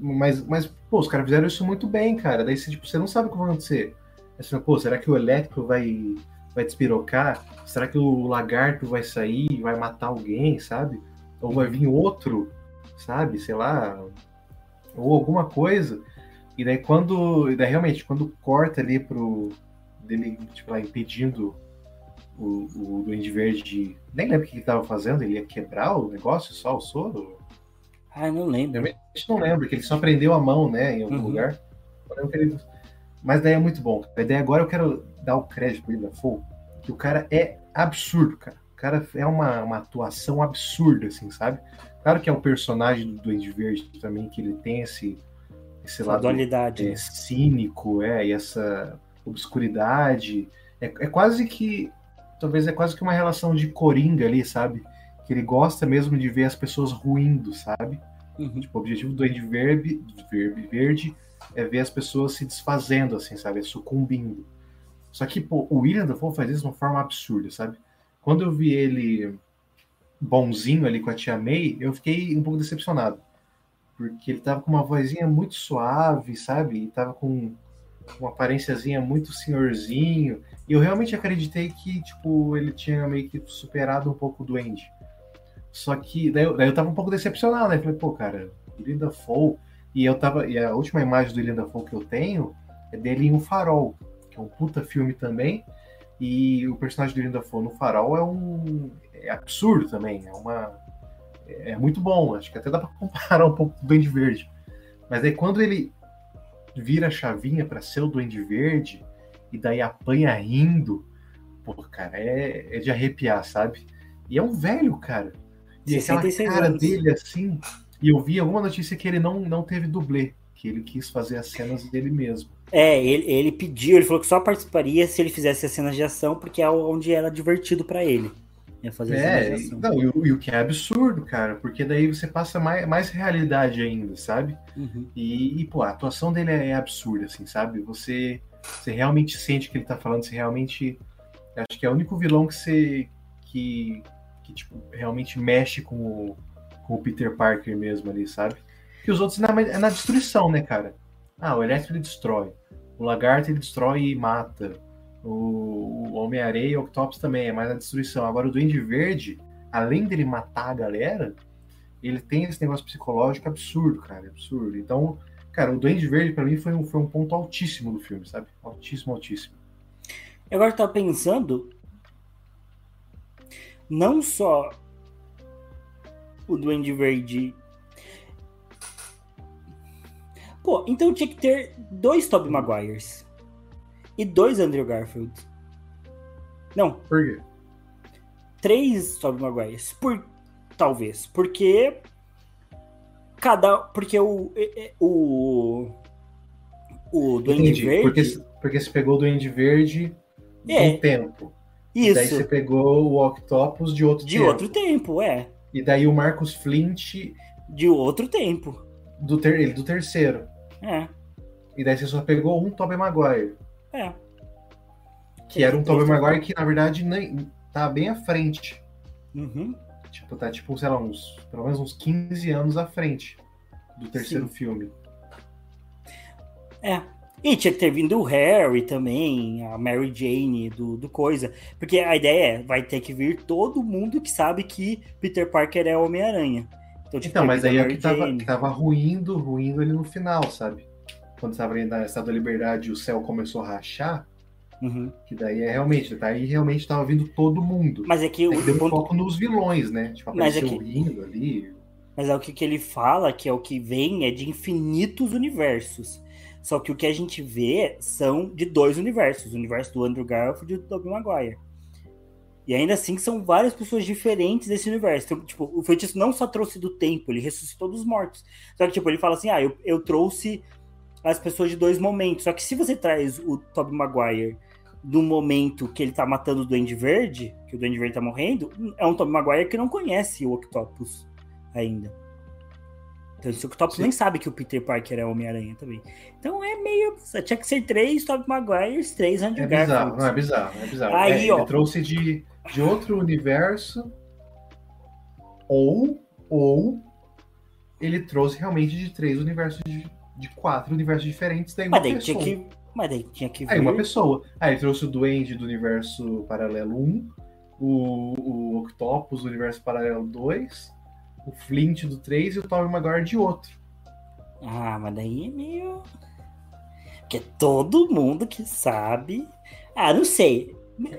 Speaker 2: Mas, mas, pô, os caras fizeram isso muito bem, cara. Daí você, tipo, você não sabe o que vai acontecer. Assim, pô, será que o Electro vai vai despirocar? Será que o lagarto vai sair e vai matar alguém, sabe? Ou vai vir outro, sabe? Sei lá, ou alguma coisa. E daí quando, e daí realmente, quando corta ali pro dele, tipo lá, impedindo o, o Duende Verde, nem lembro o que ele tava fazendo, ele ia quebrar o negócio, só o soro?
Speaker 1: Ah, não lembro.
Speaker 2: Realmente não lembro, que ele só prendeu a mão, né, em algum uhum. lugar. Ele... Mas daí é muito bom. Daí agora eu quero dar o crédito pro Dafoe, que o cara é absurdo, cara. O cara é uma, uma atuação absurda, assim, sabe? Claro que é o personagem do Duende Verde também, que ele tem esse, esse lado
Speaker 1: dualidade,
Speaker 2: é, né? cínico, é, e essa obscuridade. É, é quase que. Talvez é quase que uma relação de coringa ali, sabe? Que ele gosta mesmo de ver as pessoas ruindo, sabe? Uhum. Tipo, o objetivo do Duende Verde, Verde é ver as pessoas se desfazendo, assim, sabe? Sucumbindo. Só que, pô, o William Dafoe faz isso de uma forma absurda, sabe? Quando eu vi ele bonzinho ali com a tia May, eu fiquei um pouco decepcionado. Porque ele tava com uma vozinha muito suave, sabe? E tava com uma aparênciazinha muito senhorzinho. E eu realmente acreditei que, tipo, ele tinha meio que superado um pouco o Duende. Só que daí eu, daí eu tava um pouco decepcionado, né? Falei, pô, cara, William Dafoe. E eu tava. E a última imagem do William Dafoe que eu tenho é dele em um farol que é um puta filme também. E o personagem do Linda Dafoe no Farol é um é absurdo também, é uma é muito bom, acho que até dá para comparar um pouco com o Duende Verde. Mas aí quando ele vira a chavinha para ser o Duende Verde e daí apanha rindo, pô, cara, é, é de arrepiar, sabe? E é um velho, cara. E aquela cara anos. dele assim, e eu vi alguma notícia que ele não, não teve dublê, que ele quis fazer as cenas dele mesmo.
Speaker 1: É, ele, ele pediu, ele falou que só participaria se ele fizesse as cenas de ação, porque é onde era divertido para ele.
Speaker 2: É, fazer é não, e, o, e, o que é absurdo, cara, porque daí você passa mais, mais realidade ainda, sabe? Uhum. E, e, pô, a atuação dele é, é, absurda, assim, sabe? Você, você realmente sente o que ele tá falando, você realmente. Acho que é o único vilão que você. que, que tipo, realmente mexe com o, com o Peter Parker mesmo ali, sabe? Que os outros é na destruição, né, cara? Ah, o Electro ele destrói. O Lagarto ele destrói e mata. O, Homem-Areia e o Octopus também é mais a destruição. Agora o Duende Verde, além dele matar a galera, ele tem esse negócio psicológico absurdo, cara. Absurdo. Então, cara, o Duende Verde para mim foi um, foi um ponto altíssimo do filme, sabe? Altíssimo, altíssimo.
Speaker 1: Agora eu tava pensando. Não só o Duende Verde Pô, então tinha que ter dois Tobey Maguires. E dois Andrew Garfield. Não.
Speaker 2: Por quê?
Speaker 1: Três Tobey Maguires. Por... Talvez. Porque... Cada... Porque o... O... O Duende Entendi. Verde...
Speaker 2: Porque, porque você pegou o Duende Verde é. um tempo.
Speaker 1: Isso. E
Speaker 2: daí você pegou o Octopus de outro
Speaker 1: de
Speaker 2: tempo.
Speaker 1: De outro tempo, é.
Speaker 2: E daí o Marcos Flint...
Speaker 1: De outro tempo.
Speaker 2: Do, ter, ele do terceiro.
Speaker 1: É.
Speaker 2: E daí você só pegou um Tobey Maguire.
Speaker 1: É.
Speaker 2: Que era um Tobey Maguire que, na verdade, nem, tá bem à frente.
Speaker 1: Uhum.
Speaker 2: Tipo, tá tipo, sei lá, uns, pelo menos uns 15 anos à frente do terceiro
Speaker 1: Sim.
Speaker 2: filme.
Speaker 1: É. E tinha que ter vindo o Harry também, a Mary Jane do, do coisa. Porque a ideia é, vai ter que vir todo mundo que sabe que Peter Parker é Homem-Aranha. tinha que
Speaker 2: Então, mas aí é o que tava, que tava ruindo, ruindo ali no final, sabe? Quando tava ali na Estado da Liberdade e o céu começou a rachar,
Speaker 1: Uhum.
Speaker 2: que daí é realmente, daí realmente tava vindo todo mundo.
Speaker 1: Mas é que o,
Speaker 2: Aí deu
Speaker 1: o ponto-
Speaker 2: foco nos vilões, né? Tipo,
Speaker 1: Mas é que-
Speaker 2: o rindo ali.
Speaker 1: Mas é o que, que ele fala, que é o que vem, é de infinitos universos. Só que o que a gente vê são de dois universos, o universo do Andrew Garfield e do Tobey Maguire. E ainda assim são várias pessoas diferentes desse universo. Então, tipo, o feitiço não só trouxe do tempo, ele ressuscitou dos mortos. Só que, tipo, ele fala assim, ah, eu, eu trouxe as pessoas de dois momentos. Só que se você traz o Tobey Maguire do momento que ele tá matando o Duende Verde, que o Duende Verde tá morrendo, é um Tobey Maguire que não conhece o Octopus ainda. Então, esse Octopus
Speaker 2: Sim.
Speaker 1: nem sabe que o Peter Parker é Homem-Aranha também. Então é meio. Tinha que ser três Tobey Maguires, três Andrew
Speaker 2: É bizarro,
Speaker 1: Garfield.
Speaker 2: não é bizarro, é bizarro.
Speaker 1: Aí,
Speaker 2: É,
Speaker 1: ó.
Speaker 2: Ele trouxe de, de outro universo, ou, ou ele trouxe realmente de três universos, de, de quatro universos diferentes, daí uma
Speaker 1: Mas daí
Speaker 2: pessoa.
Speaker 1: tinha que. Mas daí tinha que
Speaker 2: Aí uma pessoa. Aí ele trouxe o Duende do universo paralelo 1, o, o Octopus do universo paralelo 2, o Flint do 3 e o Tobey Maguire de outro.
Speaker 1: Ah, mas daí é meio. Porque todo mundo que sabe. Ah, não sei.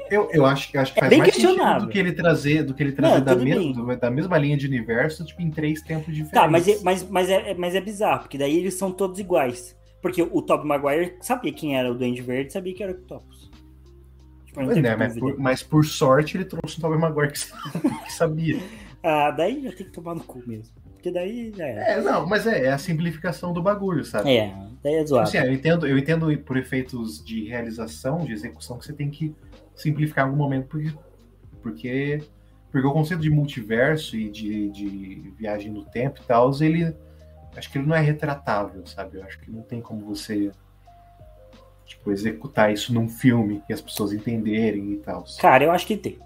Speaker 2: Eu, eu acho, eu acho que
Speaker 1: É
Speaker 2: faz
Speaker 1: bem
Speaker 2: mais sentido do que ele trazer, do que ele trazer
Speaker 1: Não,
Speaker 2: da,
Speaker 1: tudo
Speaker 2: mes-
Speaker 1: bem.
Speaker 2: do- da mesma linha de universo, tipo, em três tempos diferentes.
Speaker 1: Tá, mas é, mas, mas, é, mas é bizarro, porque daí eles são todos iguais. Porque o Tobey Maguire sabia quem era o Duende Verde, sabia que era o Octopus. Tipo, não
Speaker 2: é, mas, por, mas por sorte ele trouxe o Tobey Maguire que sabia.
Speaker 1: Ah, daí já tem que tomar no cu mesmo. Porque daí já era.
Speaker 2: É, não, mas é, é a simplificação do bagulho, sabe?
Speaker 1: É, daí é
Speaker 2: Tipo
Speaker 1: zoado.
Speaker 2: Assim, eu entendo, eu entendo por efeitos de realização, de execução, que você tem que simplificar em algum momento, porque, porque, porque o conceito de multiverso e de, de viagem no tempo e tal, ele acho que ele não é retratável, sabe? Eu acho que não tem como você tipo, executar isso num filme e as pessoas entenderem e tal.
Speaker 1: Cara, eu acho que tem.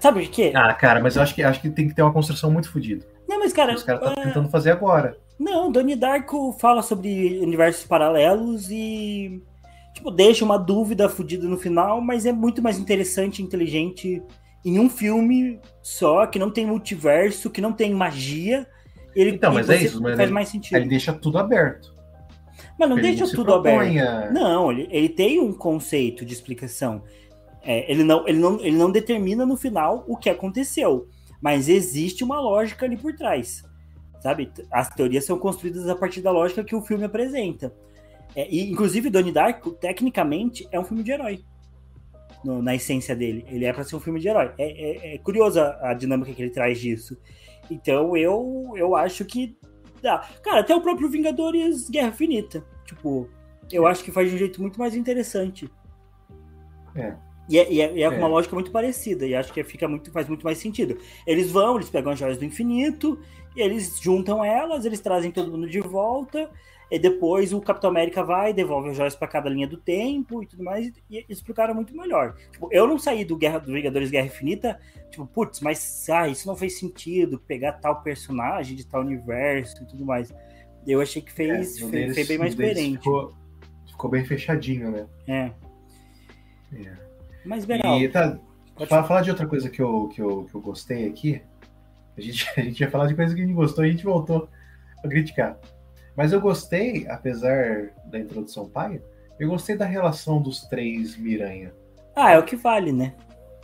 Speaker 1: Sabe por quê?
Speaker 2: Ah, cara, mas eu acho que acho que tem que ter uma construção muito fodida.
Speaker 1: não, mas cara,
Speaker 2: Os caras estão
Speaker 1: é,
Speaker 2: tentando fazer agora.
Speaker 1: não, Donnie Darko fala sobre universos paralelos e tipo, deixa uma dúvida fodida no final, mas é muito mais interessante e inteligente em um filme só, que não tem multiverso, que não tem magia. Ele,
Speaker 2: Então, mas é isso, mas
Speaker 1: faz
Speaker 2: ele-
Speaker 1: mais sentido.
Speaker 2: ele deixa tudo aberto.
Speaker 1: Mas não
Speaker 2: Ele
Speaker 1: deixa tudo aberto. Não, ele, ele tem um conceito de explicação. É, ele, não, ele, não, ele não determina no final o que aconteceu, mas existe uma lógica ali por trás. Sabe? As teorias são construídas a partir da lógica que o filme apresenta. É, e, inclusive, Donnie Darko, tecnicamente, é um filme de herói. No- na essência dele. Ele é para ser um filme de herói. É, é, é curiosa a dinâmica que ele traz disso. Então, eu, eu acho que dá. Cara, até o próprio Vingadores Guerra Infinita. Tipo, eu acho que faz de um jeito muito mais interessante.
Speaker 2: É.
Speaker 1: E é, e é- e é com uma
Speaker 2: É.
Speaker 1: lógica muito parecida, e acho que fica muito, faz muito mais sentido. Eles vão, eles pegam as joias do infinito, e eles juntam elas, eles trazem todo mundo de volta, e depois o Capitão América vai, devolve as joias para cada linha do tempo e tudo mais, e explicaram muito melhor. Tipo, eu não saí do Guerra do Vingadores Guerra Infinita, tipo, putz, mas ah, isso não fez sentido, pegar tal personagem de tal universo e tudo mais. Eu achei que fez,
Speaker 2: É,
Speaker 1: fez,
Speaker 2: deles-
Speaker 1: fez bem mais coerente.
Speaker 2: Ficou, ficou bem fechadinho, né?
Speaker 1: É.
Speaker 2: É.
Speaker 1: Mas, Benal,
Speaker 2: E tá,
Speaker 1: pode
Speaker 2: Fala, falar de outra coisa que eu, que, eu, que eu gostei aqui. A gente, a gente ia falar de coisa que a gente gostou e a gente voltou a criticar. Mas eu gostei, apesar da introdução paia, eu gostei da relação dos três Miranha.
Speaker 1: Ah, é o que vale, né?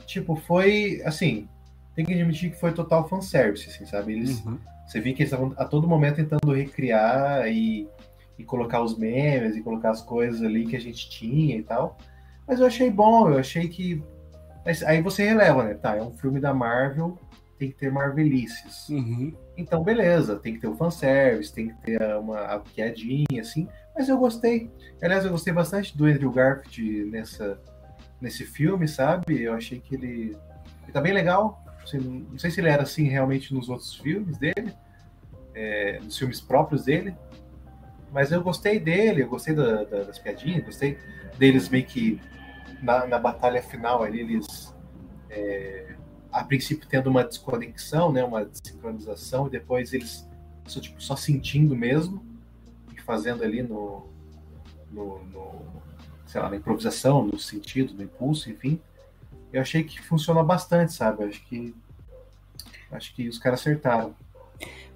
Speaker 2: Tipo, foi assim. Tem que admitir que foi total fanservice, assim, sabe? Eles,
Speaker 1: Uhum.
Speaker 2: Você viu que eles estavam a todo momento tentando recriar e, e colocar os memes e colocar as coisas ali que a gente tinha e tal. Mas eu achei bom, eu achei que. Mas Aí você releva, né? Tá, é um filme da Marvel, tem que ter Marvelices.
Speaker 1: Uhum.
Speaker 2: Então, beleza, tem que ter o fanservice, tem que ter uma a piadinha, assim. Mas eu gostei. Aliás, eu gostei bastante do Andrew Garfield nessa, nesse filme, sabe? Eu achei que ele, ele tá bem legal. Não sei se ele era assim realmente nos outros filmes dele, é, nos filmes próprios dele. Mas eu gostei dele, eu gostei da- da- das piadinhas, gostei deles meio que na, na batalha final ali, eles é, a princípio tendo uma desconexão, né, uma desincronização, e depois eles só, tipo, só sentindo mesmo e fazendo ali no, no, no, sei lá, na improvisação, no sentido, no impulso, enfim. Eu achei que funcionou bastante, sabe? Acho que acho que os caras acertaram.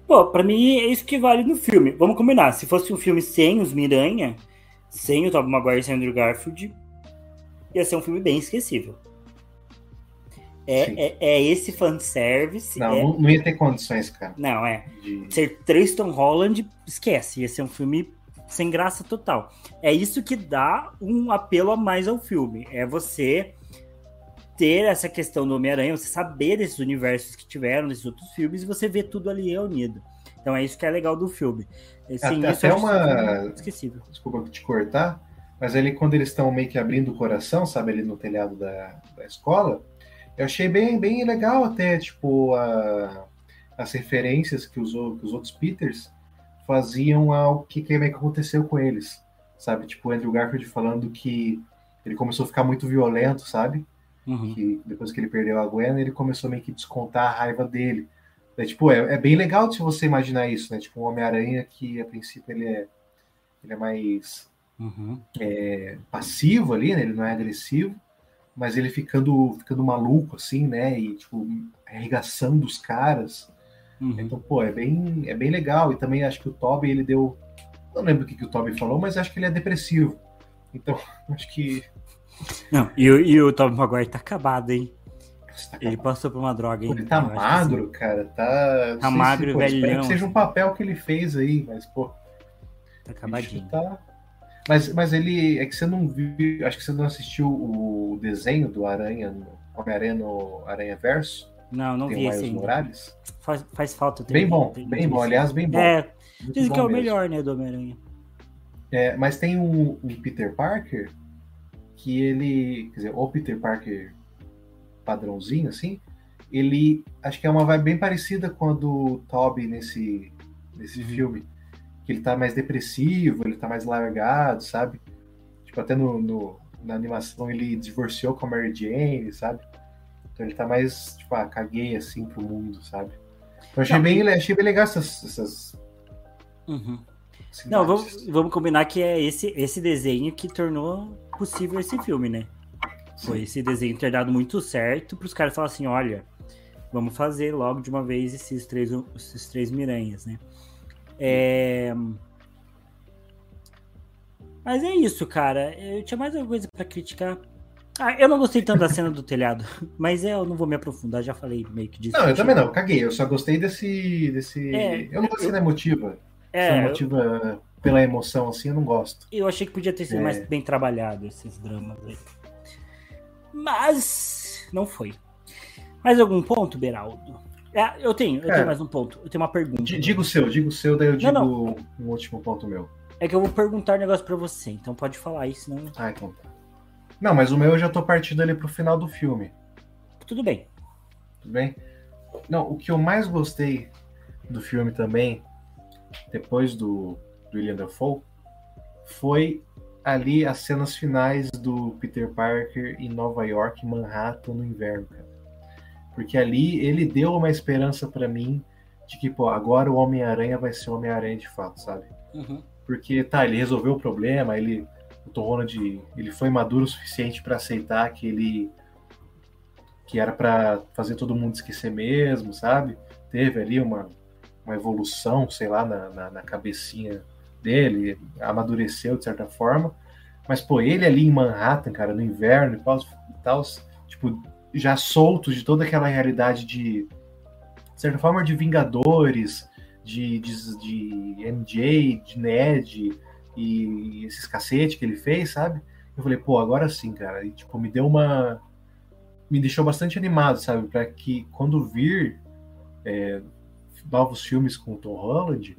Speaker 1: Pô, pra mim é isso que vale no filme. Vamos combinar. Se fosse um filme sem os Miranha, sem o Tobey Maguire e sem o Andrew Garfield, ia ser um filme bem esquecível. É, é, é, esse fanservice.
Speaker 2: Não,
Speaker 1: é...
Speaker 2: não, ia ter condições, cara.
Speaker 1: Não, é. De... Ser Tristan Holland, esquece. Ia ser um filme sem graça total. É isso que dá um apelo a mais ao filme. É você ter essa questão do Homem-Aranha, você saber desses universos que tiveram, desses outros filmes, e você ver tudo ali reunido. Então é isso que é legal do filme.
Speaker 2: Sim, até, até uma. Esquecível. Desculpa te cortar, mas ali quando eles estão meio que abrindo o coração, sabe, ali no telhado da, da escola, eu achei bem, bem legal até, tipo, a, as referências que os, que os outros Peters faziam ao que, que aconteceu com eles, sabe? Tipo, o Andrew Garfield falando que ele começou a ficar muito violento, sabe? Uhum. Que depois que ele perdeu a Gwen, ele começou meio que descontar a raiva dele. É, tipo, é, é bem legal se você imaginar isso, né? Tipo, um Homem-Aranha que, a princípio, ele é, ele é mais uhum. é, passivo ali, né? Ele não é agressivo, mas ele ficando, ficando maluco, assim, né? E, tipo, arregaçando os caras. Uhum. Então, pô, é bem, é bem legal. E também acho que o Toby, ele deu... Não lembro o que, que o Toby falou, mas acho que ele é depressivo. Então, acho que
Speaker 1: não, e, e o Tom Maguire tá acabado, hein? Tá ele passou por uma droga, hein?
Speaker 2: Ele tá magro, cara. Tá,
Speaker 1: tá magro e velhão.
Speaker 2: que seja um papel que ele fez aí, mas, pô.
Speaker 1: Tá acabadinho.
Speaker 2: Tá... Mas, mas ele. É que você não viu. Acho que você não assistiu o desenho do Aranha, Homem-Aranha no Aranha Verso.
Speaker 1: Não, não
Speaker 2: Tem
Speaker 1: vi esse
Speaker 2: Morales.
Speaker 1: Faz, faz falta.
Speaker 2: Bem bom, bem bom. Aliás, bem bom.
Speaker 1: É, dizem que é o mesmo. melhor, né, do Homem-Aranha.
Speaker 2: É, mas tem o, o Peter Parker que ele, quer dizer, o Peter Parker padrãozinho, assim, ele acho que é uma vibe bem parecida com a do Toby nesse, nesse uhum. filme. Que ele tá mais depressivo, ele tá mais largado, sabe? Tipo, até no, no, na animação ele divorciou com a Mary Jane, sabe? Então ele tá mais, tipo, ah, caguei assim pro mundo, sabe? Então achei, Não, bem, achei bem legal essas. essas...
Speaker 1: Uhum. Não, vamos, vamos combinar que é esse, esse desenho que tornou possível esse filme, né? Foi esse desenho ter dado muito certo para os caras falarem assim, olha, vamos fazer logo de uma vez esses três, esses três miranhas, né? É... Mas é isso, cara. Eu tinha mais alguma coisa para criticar. Ah, eu não gostei tanto da cena do telhado, mas é, eu não vou me aprofundar, já falei meio que disso.
Speaker 2: Não, eu também não, caguei. Eu só gostei desse. desse... É, eu não gostei da emotiva. É, cena emotiva pela emoção, assim, eu não gosto.
Speaker 1: Eu achei que podia ter sido é. mais bem trabalhado esses dramas aí. Mas não foi. Mais algum ponto, Beraldo? É, eu tenho, eu é. tenho mais um ponto. Eu tenho uma pergunta.
Speaker 2: Diga o seu, diga o seu, daí eu digo não, não. um último ponto meu.
Speaker 1: É que eu vou perguntar um negócio pra você, então pode falar aí, senão.
Speaker 2: Ah, então tá. Não, mas o meu eu já tô partindo ali pro final do filme.
Speaker 1: Tudo bem.
Speaker 2: Tudo bem? Não, o que eu mais gostei do filme também, depois do, do William Dafoe foi ali as cenas finais do Peter Parker em Nova York, Manhattan, no inverno, cara. Porque ali ele deu uma esperança para mim de que, pô, agora o Homem-Aranha vai ser Homem-Aranha de fato, sabe? Uhum. Porque, tá, ele resolveu o problema, ele, o Tom Holland, ele foi maduro o suficiente para aceitar que ele que era para fazer todo mundo esquecer mesmo, sabe? Teve ali uma, uma evolução, sei lá, na, na, na cabecinha dele, amadureceu de certa forma. Mas, pô, ele ali em Manhattan, cara, no inverno e tal, tipo, já solto de toda aquela realidade de, de certa forma, de Vingadores, de, de, de MJ, de Ned e esses cacete que ele fez, sabe? Eu falei, pô, agora sim, cara. E, tipo, me deu uma. Me deixou bastante animado, sabe? para que quando vir é, novos filmes com o Tom Holland,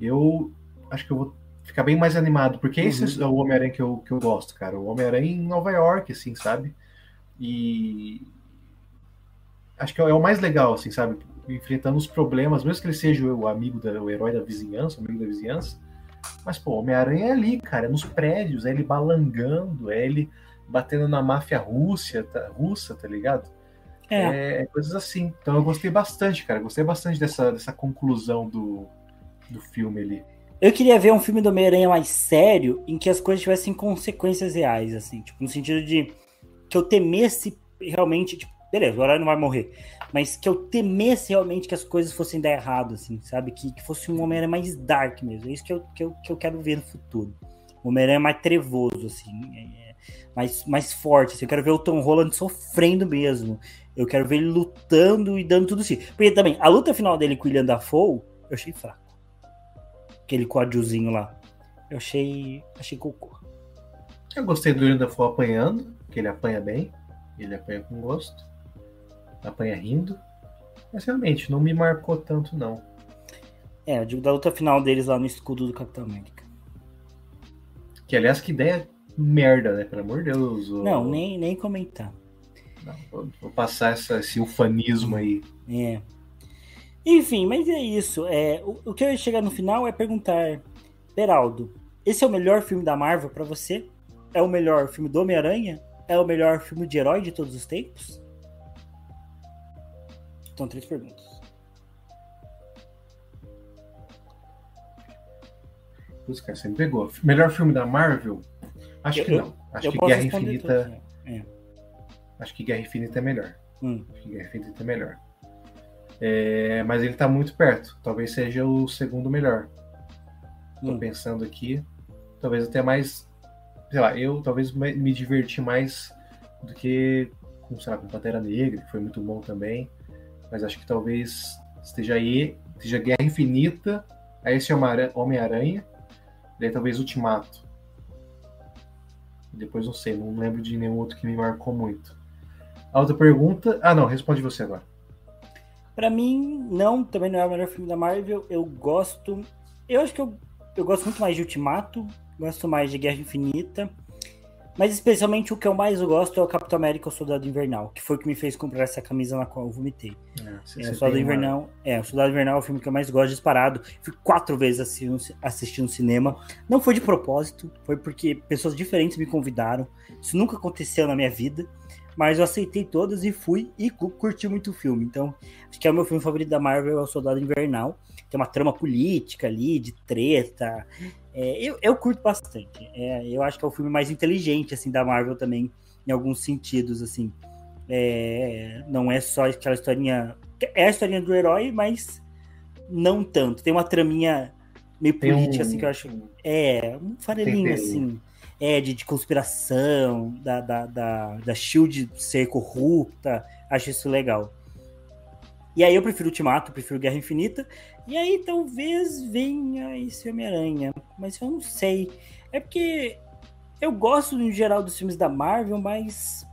Speaker 2: eu acho que eu vou ficar bem mais animado, porque uhum. esse é o Homem-Aranha que eu, que eu gosto, cara. O Homem-Aranha em Nova York, assim, sabe? E acho que é o mais legal, assim, sabe? Enfrentando os problemas, mesmo que ele seja o amigo, da, o herói da vizinhança, o amigo da vizinhança. Mas, pô, Homem-Aranha é ali, cara, é nos prédios, é ele balangando, é ele batendo na máfia russa, tá, russa, tá ligado? É. é. coisas assim. Então eu gostei bastante, cara. Gostei bastante dessa, dessa conclusão do, do filme ali.
Speaker 1: Eu queria ver um filme do Homem-Aranha mais sério, em que as coisas tivessem consequências reais, assim, tipo, no sentido de que eu temesse realmente, tipo, beleza, o Aranha não vai morrer, mas que eu temesse realmente que as coisas fossem dar errado, assim, sabe? Que, que fosse um Homem-Aranha mais dark mesmo. É isso que eu, que eu, que eu quero ver no futuro. Um Homem-Aranha mais trevoso, assim, é, é, mais, mais forte. Assim. Eu quero ver o Tom Holland sofrendo mesmo. Eu quero ver ele lutando e dando tudo assim. Porque também, a luta final dele com o William Dafoe, eu achei fraco. Aquele coadilzinho lá. Eu achei. Achei cocô.
Speaker 2: Eu gostei do William Dafoe apanhando, que ele apanha bem. Ele apanha com gosto. Apanha rindo. Mas realmente, não me marcou tanto, não.
Speaker 1: É, eu digo da luta final deles lá no escudo do Capitão América.
Speaker 2: Que aliás, que ideia merda, né? Pelo amor de Deus.
Speaker 1: Não, nem, nem comentar.
Speaker 2: Não, vou, vou, passar essa, esse ufanismo aí.
Speaker 1: É. Enfim, mas é isso. É, o, o que eu ia chegar no final é perguntar, Beraldo, esse é o melhor filme da Marvel para você? É o melhor filme do Homem-Aranha? É o melhor filme de herói de todos os tempos? São três perguntas.
Speaker 2: Putz, cara, você me pegou. Melhor filme da Marvel? Acho eu, que não. Acho que Guerra Infinita. É. Acho que Guerra Infinita é melhor. Hum. Acho que Guerra Infinita é melhor. É, mas ele tá muito perto. Talvez seja o segundo melhor. Tô hum. pensando aqui. Talvez até mais. Sei lá, eu talvez me diverti mais do que com, sei lá, com Pantera Negra, que foi muito bom também. Mas acho que talvez esteja aí. Esteja Guerra Infinita. Aí esse Homem-Aranha. Daí talvez Ultimato. Depois não sei, não lembro de nenhum outro que me marcou muito. A outra pergunta. Ah, não, responde você agora.
Speaker 1: Para mim, não, também não é o melhor filme da Marvel. Eu gosto. Eu acho que eu, eu gosto muito mais de Ultimato, gosto mais de Guerra Infinita. Mas especialmente o que eu mais gosto é o Capitão América o Soldado Invernal, que foi o que me fez comprar essa camisa na qual eu vomitei. É, é, o Soldado Invernal, uma... é, o Soldado Invernal é o filme que eu mais gosto disparado. Fui quatro vezes assistindo, assistindo cinema. Não foi de propósito, foi porque pessoas diferentes me convidaram. Isso nunca aconteceu na minha vida mas eu aceitei todas e fui e curti muito o filme. Então, acho que é o meu filme favorito da Marvel, é o Soldado Invernal. Tem uma trama política ali, de treta. É, eu, eu curto bastante. É, eu acho que é o filme mais inteligente, assim, da Marvel também, em alguns sentidos, assim. É, não é só aquela historinha... É a historinha do herói, mas não tanto. Tem uma traminha meio política, um... assim, que eu acho... É, um farelinho, assim é, de, de conspiração, da, da, da, da Shield ser corrupta. Acho isso legal. E aí eu prefiro Ultimato, prefiro Guerra Infinita. E aí talvez venha esse Homem-Aranha. Mas eu não sei. É porque eu gosto, no geral, dos filmes da Marvel, mas.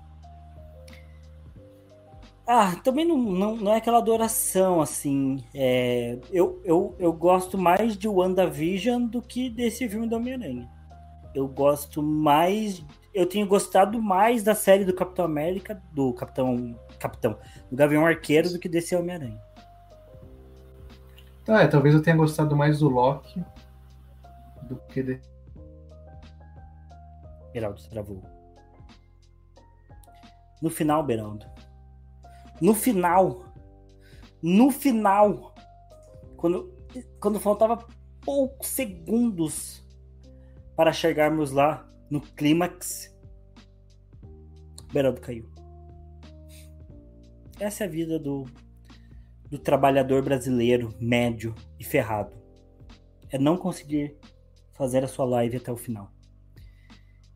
Speaker 1: Ah, também não, não, não é aquela adoração, assim. É, eu, eu, eu gosto mais de WandaVision do que desse filme do Homem-Aranha eu gosto mais. Eu tenho gostado mais da série do Capitão América, do Capitão. Capitão, do Gavião Arqueiro do que desse Homem-Aranha.
Speaker 2: Tá, é, talvez eu tenha gostado mais do Loki do que de.
Speaker 1: Beraldo travou. No final, Beraldo. No final. No final. Quando, quando faltava poucos segundos para chegarmos lá no clímax, Beraldo caiu. Essa é a vida do, do trabalhador brasileiro médio e ferrado. É não conseguir fazer a sua live até o final.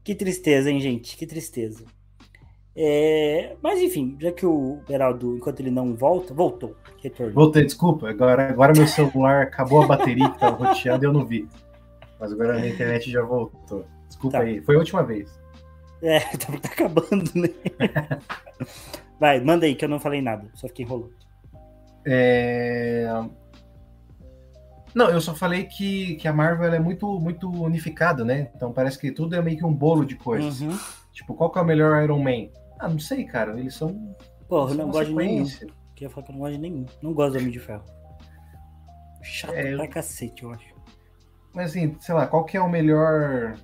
Speaker 1: Que tristeza, hein, gente? Que tristeza. É... Mas enfim, já que o Beraldo, enquanto ele não volta, voltou.
Speaker 2: Retornou. Voltei, desculpa. Agora, agora meu celular acabou a bateria que estava roteando e eu não vi. Mas agora a internet já voltou. Desculpa tá. aí, foi a última vez.
Speaker 1: É, tá, tá acabando, né? Vai, manda aí, que eu não falei nada, só fiquei enrolando.
Speaker 2: É... Não, eu só falei que, que a Marvel é muito, muito unificada, né? Então parece que tudo é meio que um bolo de coisas. Uhum. Tipo, qual que é o melhor Iron Man? Ah, não sei, cara. Eles são.
Speaker 1: Porra, eu não gosto de nenhum. Queria falar que eu não gosto de nenhum. Não gosto do Homem de Ferro. Chato é, pra cacete, eu acho.
Speaker 2: Mas assim, sei lá, qual que é o melhor.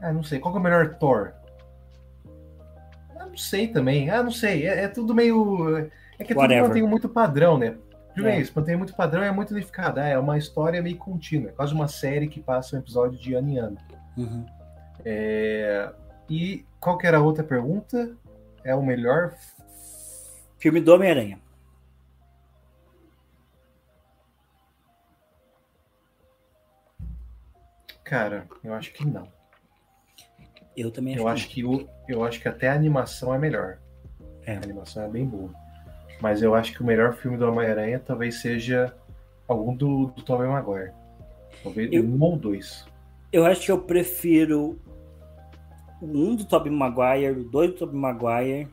Speaker 2: Ah, não sei, qual é o melhor Thor? Ah, não sei também. Ah, não sei. É, é tudo meio. É que é tudo
Speaker 1: Whatever.
Speaker 2: mantém muito padrão, né? Não é isso, mantém muito padrão é muito unificado. Ah, é uma história meio contínua, é quase uma série que passa um episódio de ano em ano.
Speaker 1: Uhum.
Speaker 2: É, E qual que era a outra pergunta? É o melhor.
Speaker 1: Filme do Homem-Aranha.
Speaker 2: Cara, eu acho que não.
Speaker 1: Eu também acho
Speaker 2: Eu
Speaker 1: que
Speaker 2: acho que o, eu acho que até a animação é melhor.
Speaker 1: É.
Speaker 2: A animação é bem boa. Mas eu acho que o melhor filme do Homem-Aranha talvez seja algum do, do Tobey Maguire. Talvez
Speaker 1: Eu-
Speaker 2: um ou dois.
Speaker 1: Eu acho que eu prefiro o 1 do Tobey Maguire, o 2 do Tobey Maguire.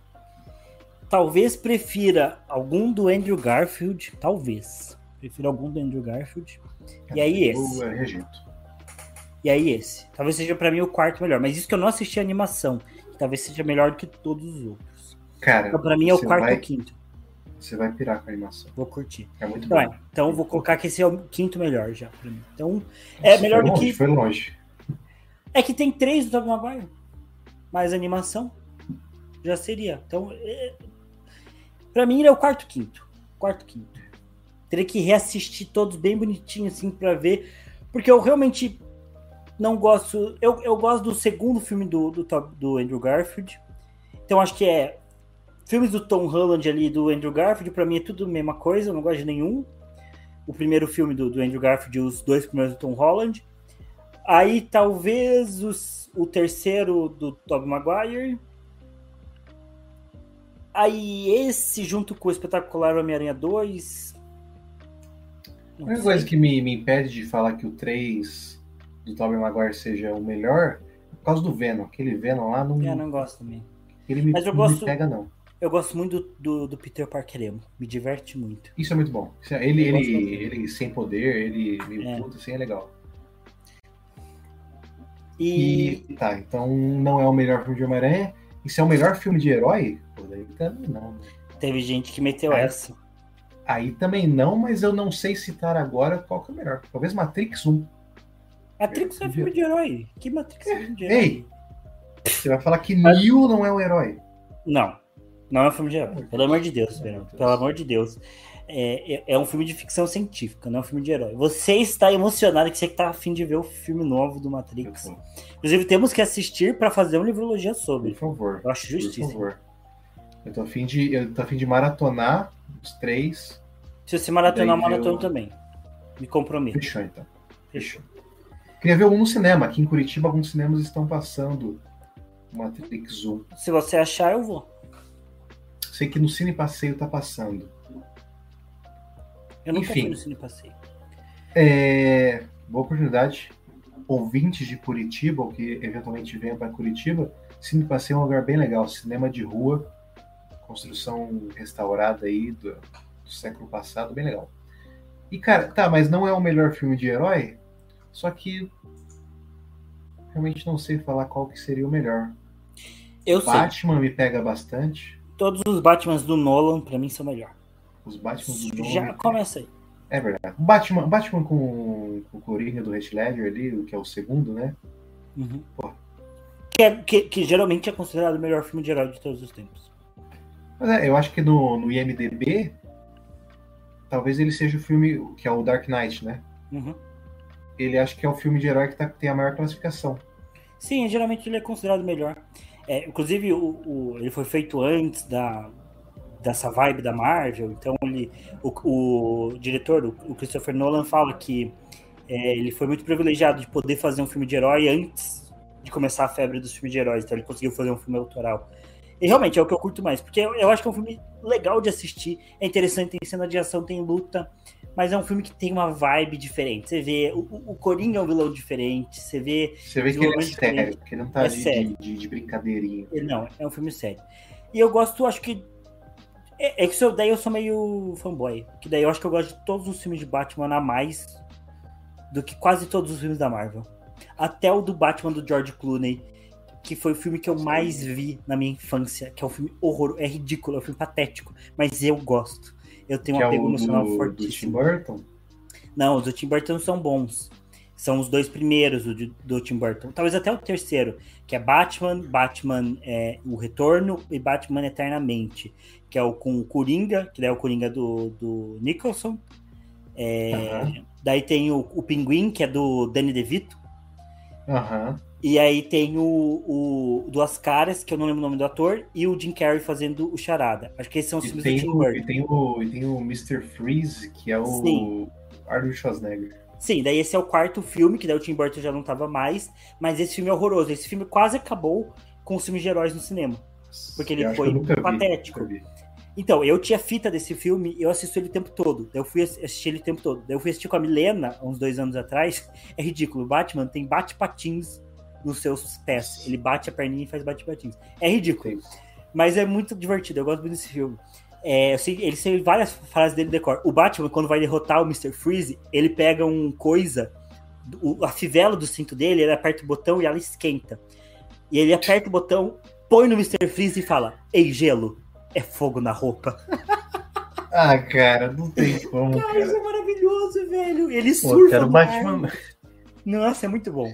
Speaker 1: Talvez prefira algum do Andrew Garfield. Talvez. Prefiro algum do Andrew Garfield. E aí esse?
Speaker 2: Eu é, rejeito.
Speaker 1: E aí esse. Talvez seja pra mim o quarto melhor. Mas isso que eu não assisti a animação. que Talvez seja melhor do que todos os outros.
Speaker 2: Cara,
Speaker 1: Então pra mim é o quarto
Speaker 2: vai,
Speaker 1: ou quinto.
Speaker 2: Você vai pirar com a animação.
Speaker 1: Vou curtir.
Speaker 2: É muito
Speaker 1: Então,
Speaker 2: bom.
Speaker 1: é. então vou colocar que esse é o quinto melhor já pra mim. Então é melhor
Speaker 2: foi
Speaker 1: do
Speaker 2: longe,
Speaker 1: que.
Speaker 2: Foi longe.
Speaker 1: É que tem três do Tobey Maguire. Mais animação. Já seria. Então, é... pra mim ele é o quarto quinto. Quarto quinto. Teria que reassistir todos bem bonitinhos assim pra ver. Porque eu realmente não gosto. Eu, eu gosto do segundo filme do, do, do Andrew Garfield. Então acho que é. Filmes do Tom Holland ali do Andrew Garfield, pra mim é tudo a mesma coisa, eu não gosto de nenhum. O primeiro filme do, do Andrew Garfield e os dois primeiros do Tom Holland. Aí talvez os- o terceiro do Tobey Maguire. Aí esse junto com o espetacular Homem-Aranha 2.
Speaker 2: A única coisa que me, me impede de falar que o 3 do Tobey Maguire seja o melhor é por causa do Venom. Aquele Venom lá não,
Speaker 1: Eu não gosto também.
Speaker 2: ele me,
Speaker 1: Mas eu
Speaker 2: não me
Speaker 1: gosto-
Speaker 2: pega, não.
Speaker 1: Eu gosto muito do, do, do Peter Parker emo. Me diverte muito.
Speaker 2: Isso é muito bom. É- Ele,
Speaker 1: Eu gosto
Speaker 2: ele, ele sem poder, ele meio
Speaker 1: É.
Speaker 2: puto, assim, é legal.
Speaker 1: E,
Speaker 2: E tá, então não é o melhor filme de Homem-Aranha. E se é o melhor filme de herói? Pô, daí também não. né?
Speaker 1: teve gente que meteu
Speaker 2: É.
Speaker 1: essa.
Speaker 2: Aí também não, mas eu não sei citar agora qual que é o melhor. Talvez Matrix 1.
Speaker 1: Matrix é
Speaker 2: É,
Speaker 1: filme de herói. Que Matrix é filme de herói?
Speaker 2: Ei! Você vai falar que Neo não é um herói.
Speaker 1: Não. Não é um filme de herói. Pelo amor de Deus, Fernando. Pelo amor de Deus. É, é, é um filme de ficção científica, não é um filme de herói. Você está emocionado que você está afim de ver o filme novo do Matrix. Inclusive, temos que assistir para fazer uma livrologia
Speaker 2: Por
Speaker 1: sobre.
Speaker 2: favor.
Speaker 1: Eu acho
Speaker 2: Por
Speaker 1: justiça.
Speaker 2: favor. Eu tô afim de, eu tô afim de maratonar os três.
Speaker 1: Se você maratonar, maratona
Speaker 2: eu-
Speaker 1: também. Me comprometo.
Speaker 2: Fechou, então.
Speaker 1: Fechou.
Speaker 2: Queria ver um no cinema. Aqui em Curitiba, alguns cinemas estão passando Matrix 1.
Speaker 1: Se você achar, eu vou.
Speaker 2: Sei que no Cine Passeio tá passando.
Speaker 1: Eu nunca
Speaker 2: Enfim.
Speaker 1: fui no Cine Passeio.
Speaker 2: É, boa oportunidade. Ouvintes de Curitiba, ou que eventualmente venham para Curitiba, Cine Passeio é um lugar bem legal. Cinema de rua, construção restaurada aí do, do século passado, bem legal. E, cara, tá, mas não é o melhor filme de herói, só que realmente não sei falar qual que seria o melhor.
Speaker 1: Eu sei.
Speaker 2: Batman me pega bastante.
Speaker 1: Todos os Batmans do Nolan, pra mim, são melhor.
Speaker 2: Os Batman do Nolan
Speaker 1: Já aí.
Speaker 2: É verdade. Batman, Batman com, com o Coringa do Heath Ledger ali, o que é o segundo, né?
Speaker 1: Uhum. Que, é- que- que geralmente é considerado o melhor filme de herói de todos os tempos.
Speaker 2: Mas é, eu acho que no, no IMDB, talvez ele seja o filme, que é o Dark Knight, né?
Speaker 1: Uhum.
Speaker 2: Ele acho que é o filme de herói que tá, tem a maior classificação.
Speaker 1: Sim, geralmente ele é considerado melhor. É, inclusive, o, o- ele foi feito antes da, dessa vibe da Marvel, então ele, o, o diretor, o, o Christopher Nolan, fala que é, ele foi muito privilegiado de poder fazer um filme de herói antes de começar a febre dos filmes de heróis, então ele conseguiu fazer um filme autoral. E realmente é o que eu curto mais, porque eu, eu acho que é um filme legal de assistir, é interessante, tem cena de ação, tem luta, mas é um filme que tem uma vibe diferente. Você vê, o, o Coringa é um vilão diferente, você vê
Speaker 2: Você vê que ele é sério,
Speaker 1: diferente.
Speaker 2: que não tá
Speaker 1: É
Speaker 2: de, de, de brincadeirinha.
Speaker 1: Ele Não, é um filme sério. E eu gosto, acho que. É, é que daí eu sou meio fanboy. Que daí eu acho que eu gosto de todos os filmes de Batman a mais do que quase todos os filmes da Marvel. Até o do Batman do George Clooney, que foi o filme que eu mais vi na minha infância, que é um filme horror, é ridículo, é um filme patético, mas eu gosto. Eu tenho um
Speaker 2: Que é
Speaker 1: apego
Speaker 2: o
Speaker 1: emocional
Speaker 2: do, do Tim
Speaker 1: fortíssimo.
Speaker 2: Burton.
Speaker 1: Não, os do Tim Burton são bons. São os dois primeiros do, do Tim Burton. Talvez até o terceiro, que é Batman, Batman é, O Retorno e Batman Eternamente. Que é o com o Coringa, que é o Coringa do, do Nicholson. É, uhum. Daí tem o, o Pinguim, que é do Danny DeVito.
Speaker 2: Uhum.
Speaker 1: E aí tem o, o Duas Caras, que eu não lembro o nome do ator, e o Jim Carrey fazendo o Charada. Acho que esses são os e filmes do Tim Burton.
Speaker 2: E tem, o, e tem o Mr. Freeze, que é o Sim. Arnold Schwarzenegger.
Speaker 1: Sim, daí esse é o quarto filme, que daí o Tim Burton já não tava mais, mas esse filme é horroroso. Esse filme quase acabou com os filmes de heróis no cinema. Porque ele foi patético. Vi, então, eu tinha fita desse filme, eu assisto ele o tempo todo. Eu fui assistir ele o tempo todo. Eu fui assistir com a Milena, uns dois anos atrás. É ridículo. O Batman tem bate-patins nos seus pés. Ele bate a perninha e faz bate-patins. É ridículo. Mas é muito divertido. Eu gosto muito desse filme. É, sei, ele tem várias frases dele decor. O Batman, quando vai derrotar o Mr. Freeze, ele pega um coisa, o, a fivela do cinto dele, ele aperta o botão e ela esquenta. E ele aperta o botão, põe no Mr. Freeze e fala: Ei, gelo, é fogo na roupa.
Speaker 2: Ah, cara, não tem como.
Speaker 1: Cara, cara. isso é maravilhoso, velho. Ele surfa. Pô, Batman. Nossa, é muito bom.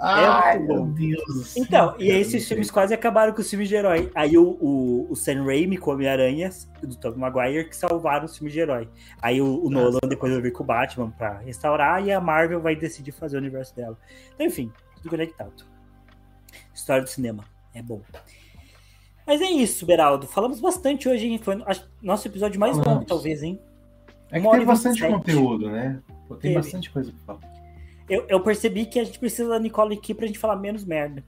Speaker 2: Ai, é meu Deus.
Speaker 1: Então, e esses filmes quase acabaram com os filmes de herói. Aí o, o, o Sam Raimi com Homem-Aranha, do Tobey Maguire, que salvaram os filmes de herói. Aí o, o Nolan depois vai vir com o Batman pra restaurar e a Marvel vai decidir fazer o universo dela. Então, enfim, tudo conectado. História do cinema. É bom. Mas é isso, Beraldo. Falamos bastante hoje, hein? Foi nosso episódio mais longo, talvez, hein?
Speaker 2: É que tem bastante conteúdo, né? tem Teve. bastante coisa pra falar
Speaker 1: eu, eu percebi que a gente precisa da Nicole aqui pra gente falar menos merda.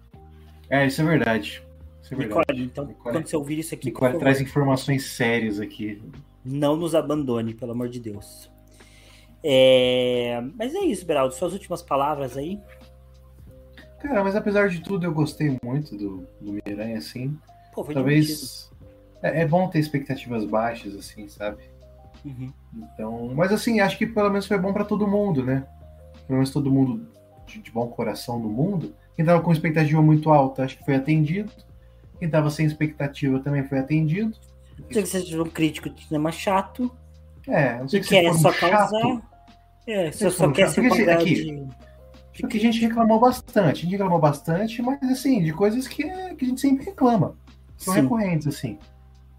Speaker 2: É, isso é verdade. Isso é
Speaker 1: Nicole,
Speaker 2: verdade.
Speaker 1: então Nicole, quando você ouvir isso aqui.
Speaker 2: Nicole traz informações sérias aqui.
Speaker 1: Não nos abandone, pelo amor de Deus. É... Mas é isso, Beraldo. Suas últimas palavras aí.
Speaker 2: Cara, mas apesar de tudo, eu gostei muito do, do Miranha, assim. Pô, Talvez. É, é, bom ter expectativas baixas, assim, sabe? Uhum. Então, mas assim, acho que pelo menos foi bom para todo mundo, né? Pelo menos todo mundo de, de bom coração no mundo, quem estava com expectativa muito alta, acho que foi atendido. Quem estava sem expectativa também foi atendido.
Speaker 1: Não sei que seja um crítico de cinema chato.
Speaker 2: É, não sei
Speaker 1: que quer só chato, causar. É, se só quer se pagar aqui, de...
Speaker 2: Porque a gente reclamou bastante, a gente reclamou bastante, mas assim, de coisas que, que a gente sempre reclama. São Sim. recorrentes, assim.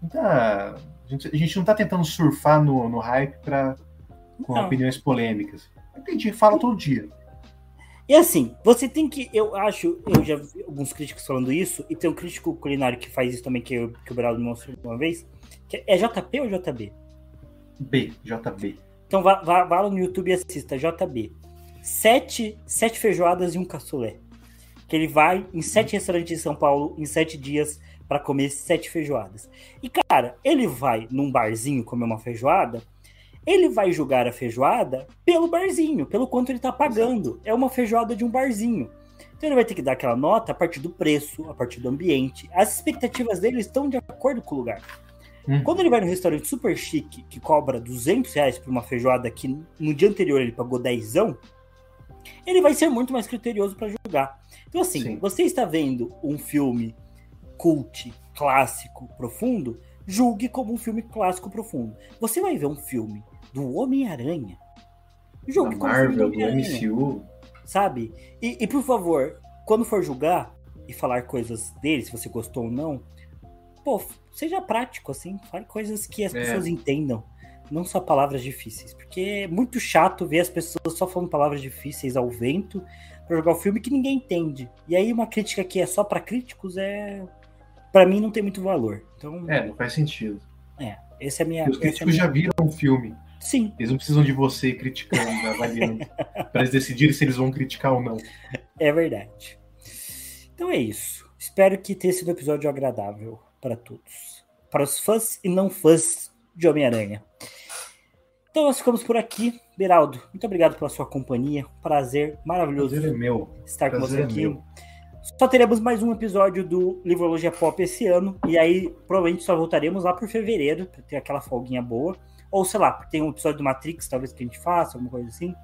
Speaker 2: Então, a gente, a gente não está tentando surfar no, no hype pra, com não. opiniões polêmicas. Entendi, fala todo dia.
Speaker 1: E assim, você tem que. Eu acho, eu já vi alguns críticos falando isso, e tem um crítico culinário que faz isso também, que, eu, que o Brado mostrou uma vez. Que é JP ou JB?
Speaker 2: B, JB.
Speaker 1: Então vá, vá, vá no YouTube e assista, JB. Sete, sete feijoadas e um caçulé. Que ele vai em sete restaurantes de São Paulo em sete dias para comer sete feijoadas. E, cara, ele vai num barzinho comer uma feijoada ele vai julgar a feijoada pelo barzinho, pelo quanto ele está pagando. É uma feijoada de um barzinho. Então ele vai ter que dar aquela nota a partir do preço, a partir do ambiente. As expectativas dele estão de acordo com o lugar. Hum. Quando ele vai no restaurante super chique, que cobra 200 reais por uma feijoada que no dia anterior ele pagou 10, ele vai ser muito mais criterioso para julgar. Então, assim, Sim. você está vendo um filme cult, clássico, profundo, julgue como um filme clássico profundo. Você vai ver um filme do Homem-Aranha.
Speaker 2: Jogo da Marvel, do, MCU.
Speaker 1: Sabe? E, e, por favor, quando for julgar e falar coisas dele, se você gostou ou não, pô, seja prático, assim. Fale coisas que as é. pessoas entendam. Não só palavras difíceis. Porque é muito chato ver as pessoas só falando palavras difíceis ao vento para jogar o filme que ninguém entende. E aí uma crítica que é só para críticos é para mim não tem muito valor. Então,
Speaker 2: é, não faz sentido.
Speaker 1: É, essa é a minha.
Speaker 2: os críticos é minha... já viram o filme.
Speaker 1: Sim.
Speaker 2: Eles não precisam de você criticando, avaliando, para eles decidirem se eles vão criticar ou não.
Speaker 1: É verdade. Então é isso. Espero que tenha sido um episódio agradável para todos. Para os fãs e não fãs de Homem-Aranha. Então nós ficamos por aqui. Beraldo, muito obrigado pela sua companhia. Prazer maravilhoso
Speaker 2: Prazer é meu.
Speaker 1: estar
Speaker 2: Prazer
Speaker 1: com você é aqui. Meu. Só teremos mais um episódio do Livrologia Pop esse ano. E aí, provavelmente, só voltaremos lá por fevereiro, para ter aquela folguinha boa. Ou, sei lá, tem um episódio do Matrix, talvez, que a gente faça, alguma coisa assim.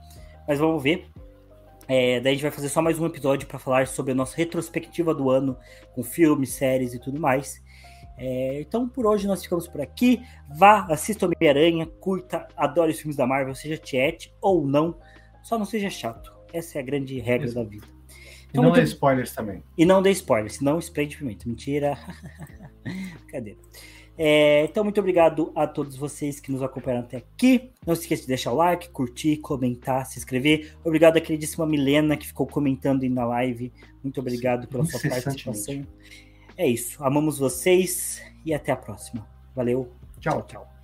Speaker 1: Mas vamos ver. É, daí a gente vai fazer só mais um episódio para falar sobre a nossa retrospectiva do ano, com filmes, séries e tudo mais. É, então, por hoje nós ficamos por aqui. Vá, assista Homem-Aranha, curta, adore os filmes da Marvel, seja tiete ou não, só não seja chato. Essa é a grande regra Isso. da vida.
Speaker 2: Então, e não muito... dê spoilers também.
Speaker 1: E não dê spoilers, não spray de pimenta. Mentira. Cadê? É, então, muito obrigado a todos vocês que nos acompanharam até aqui. Não se esqueça de deixar o like, curtir, comentar, se inscrever. Obrigado à queridíssima Milena que ficou comentando aí na live. Muito obrigado pela sua participação. É isso. Amamos vocês e até a próxima. Valeu.
Speaker 2: Tchau, tchau.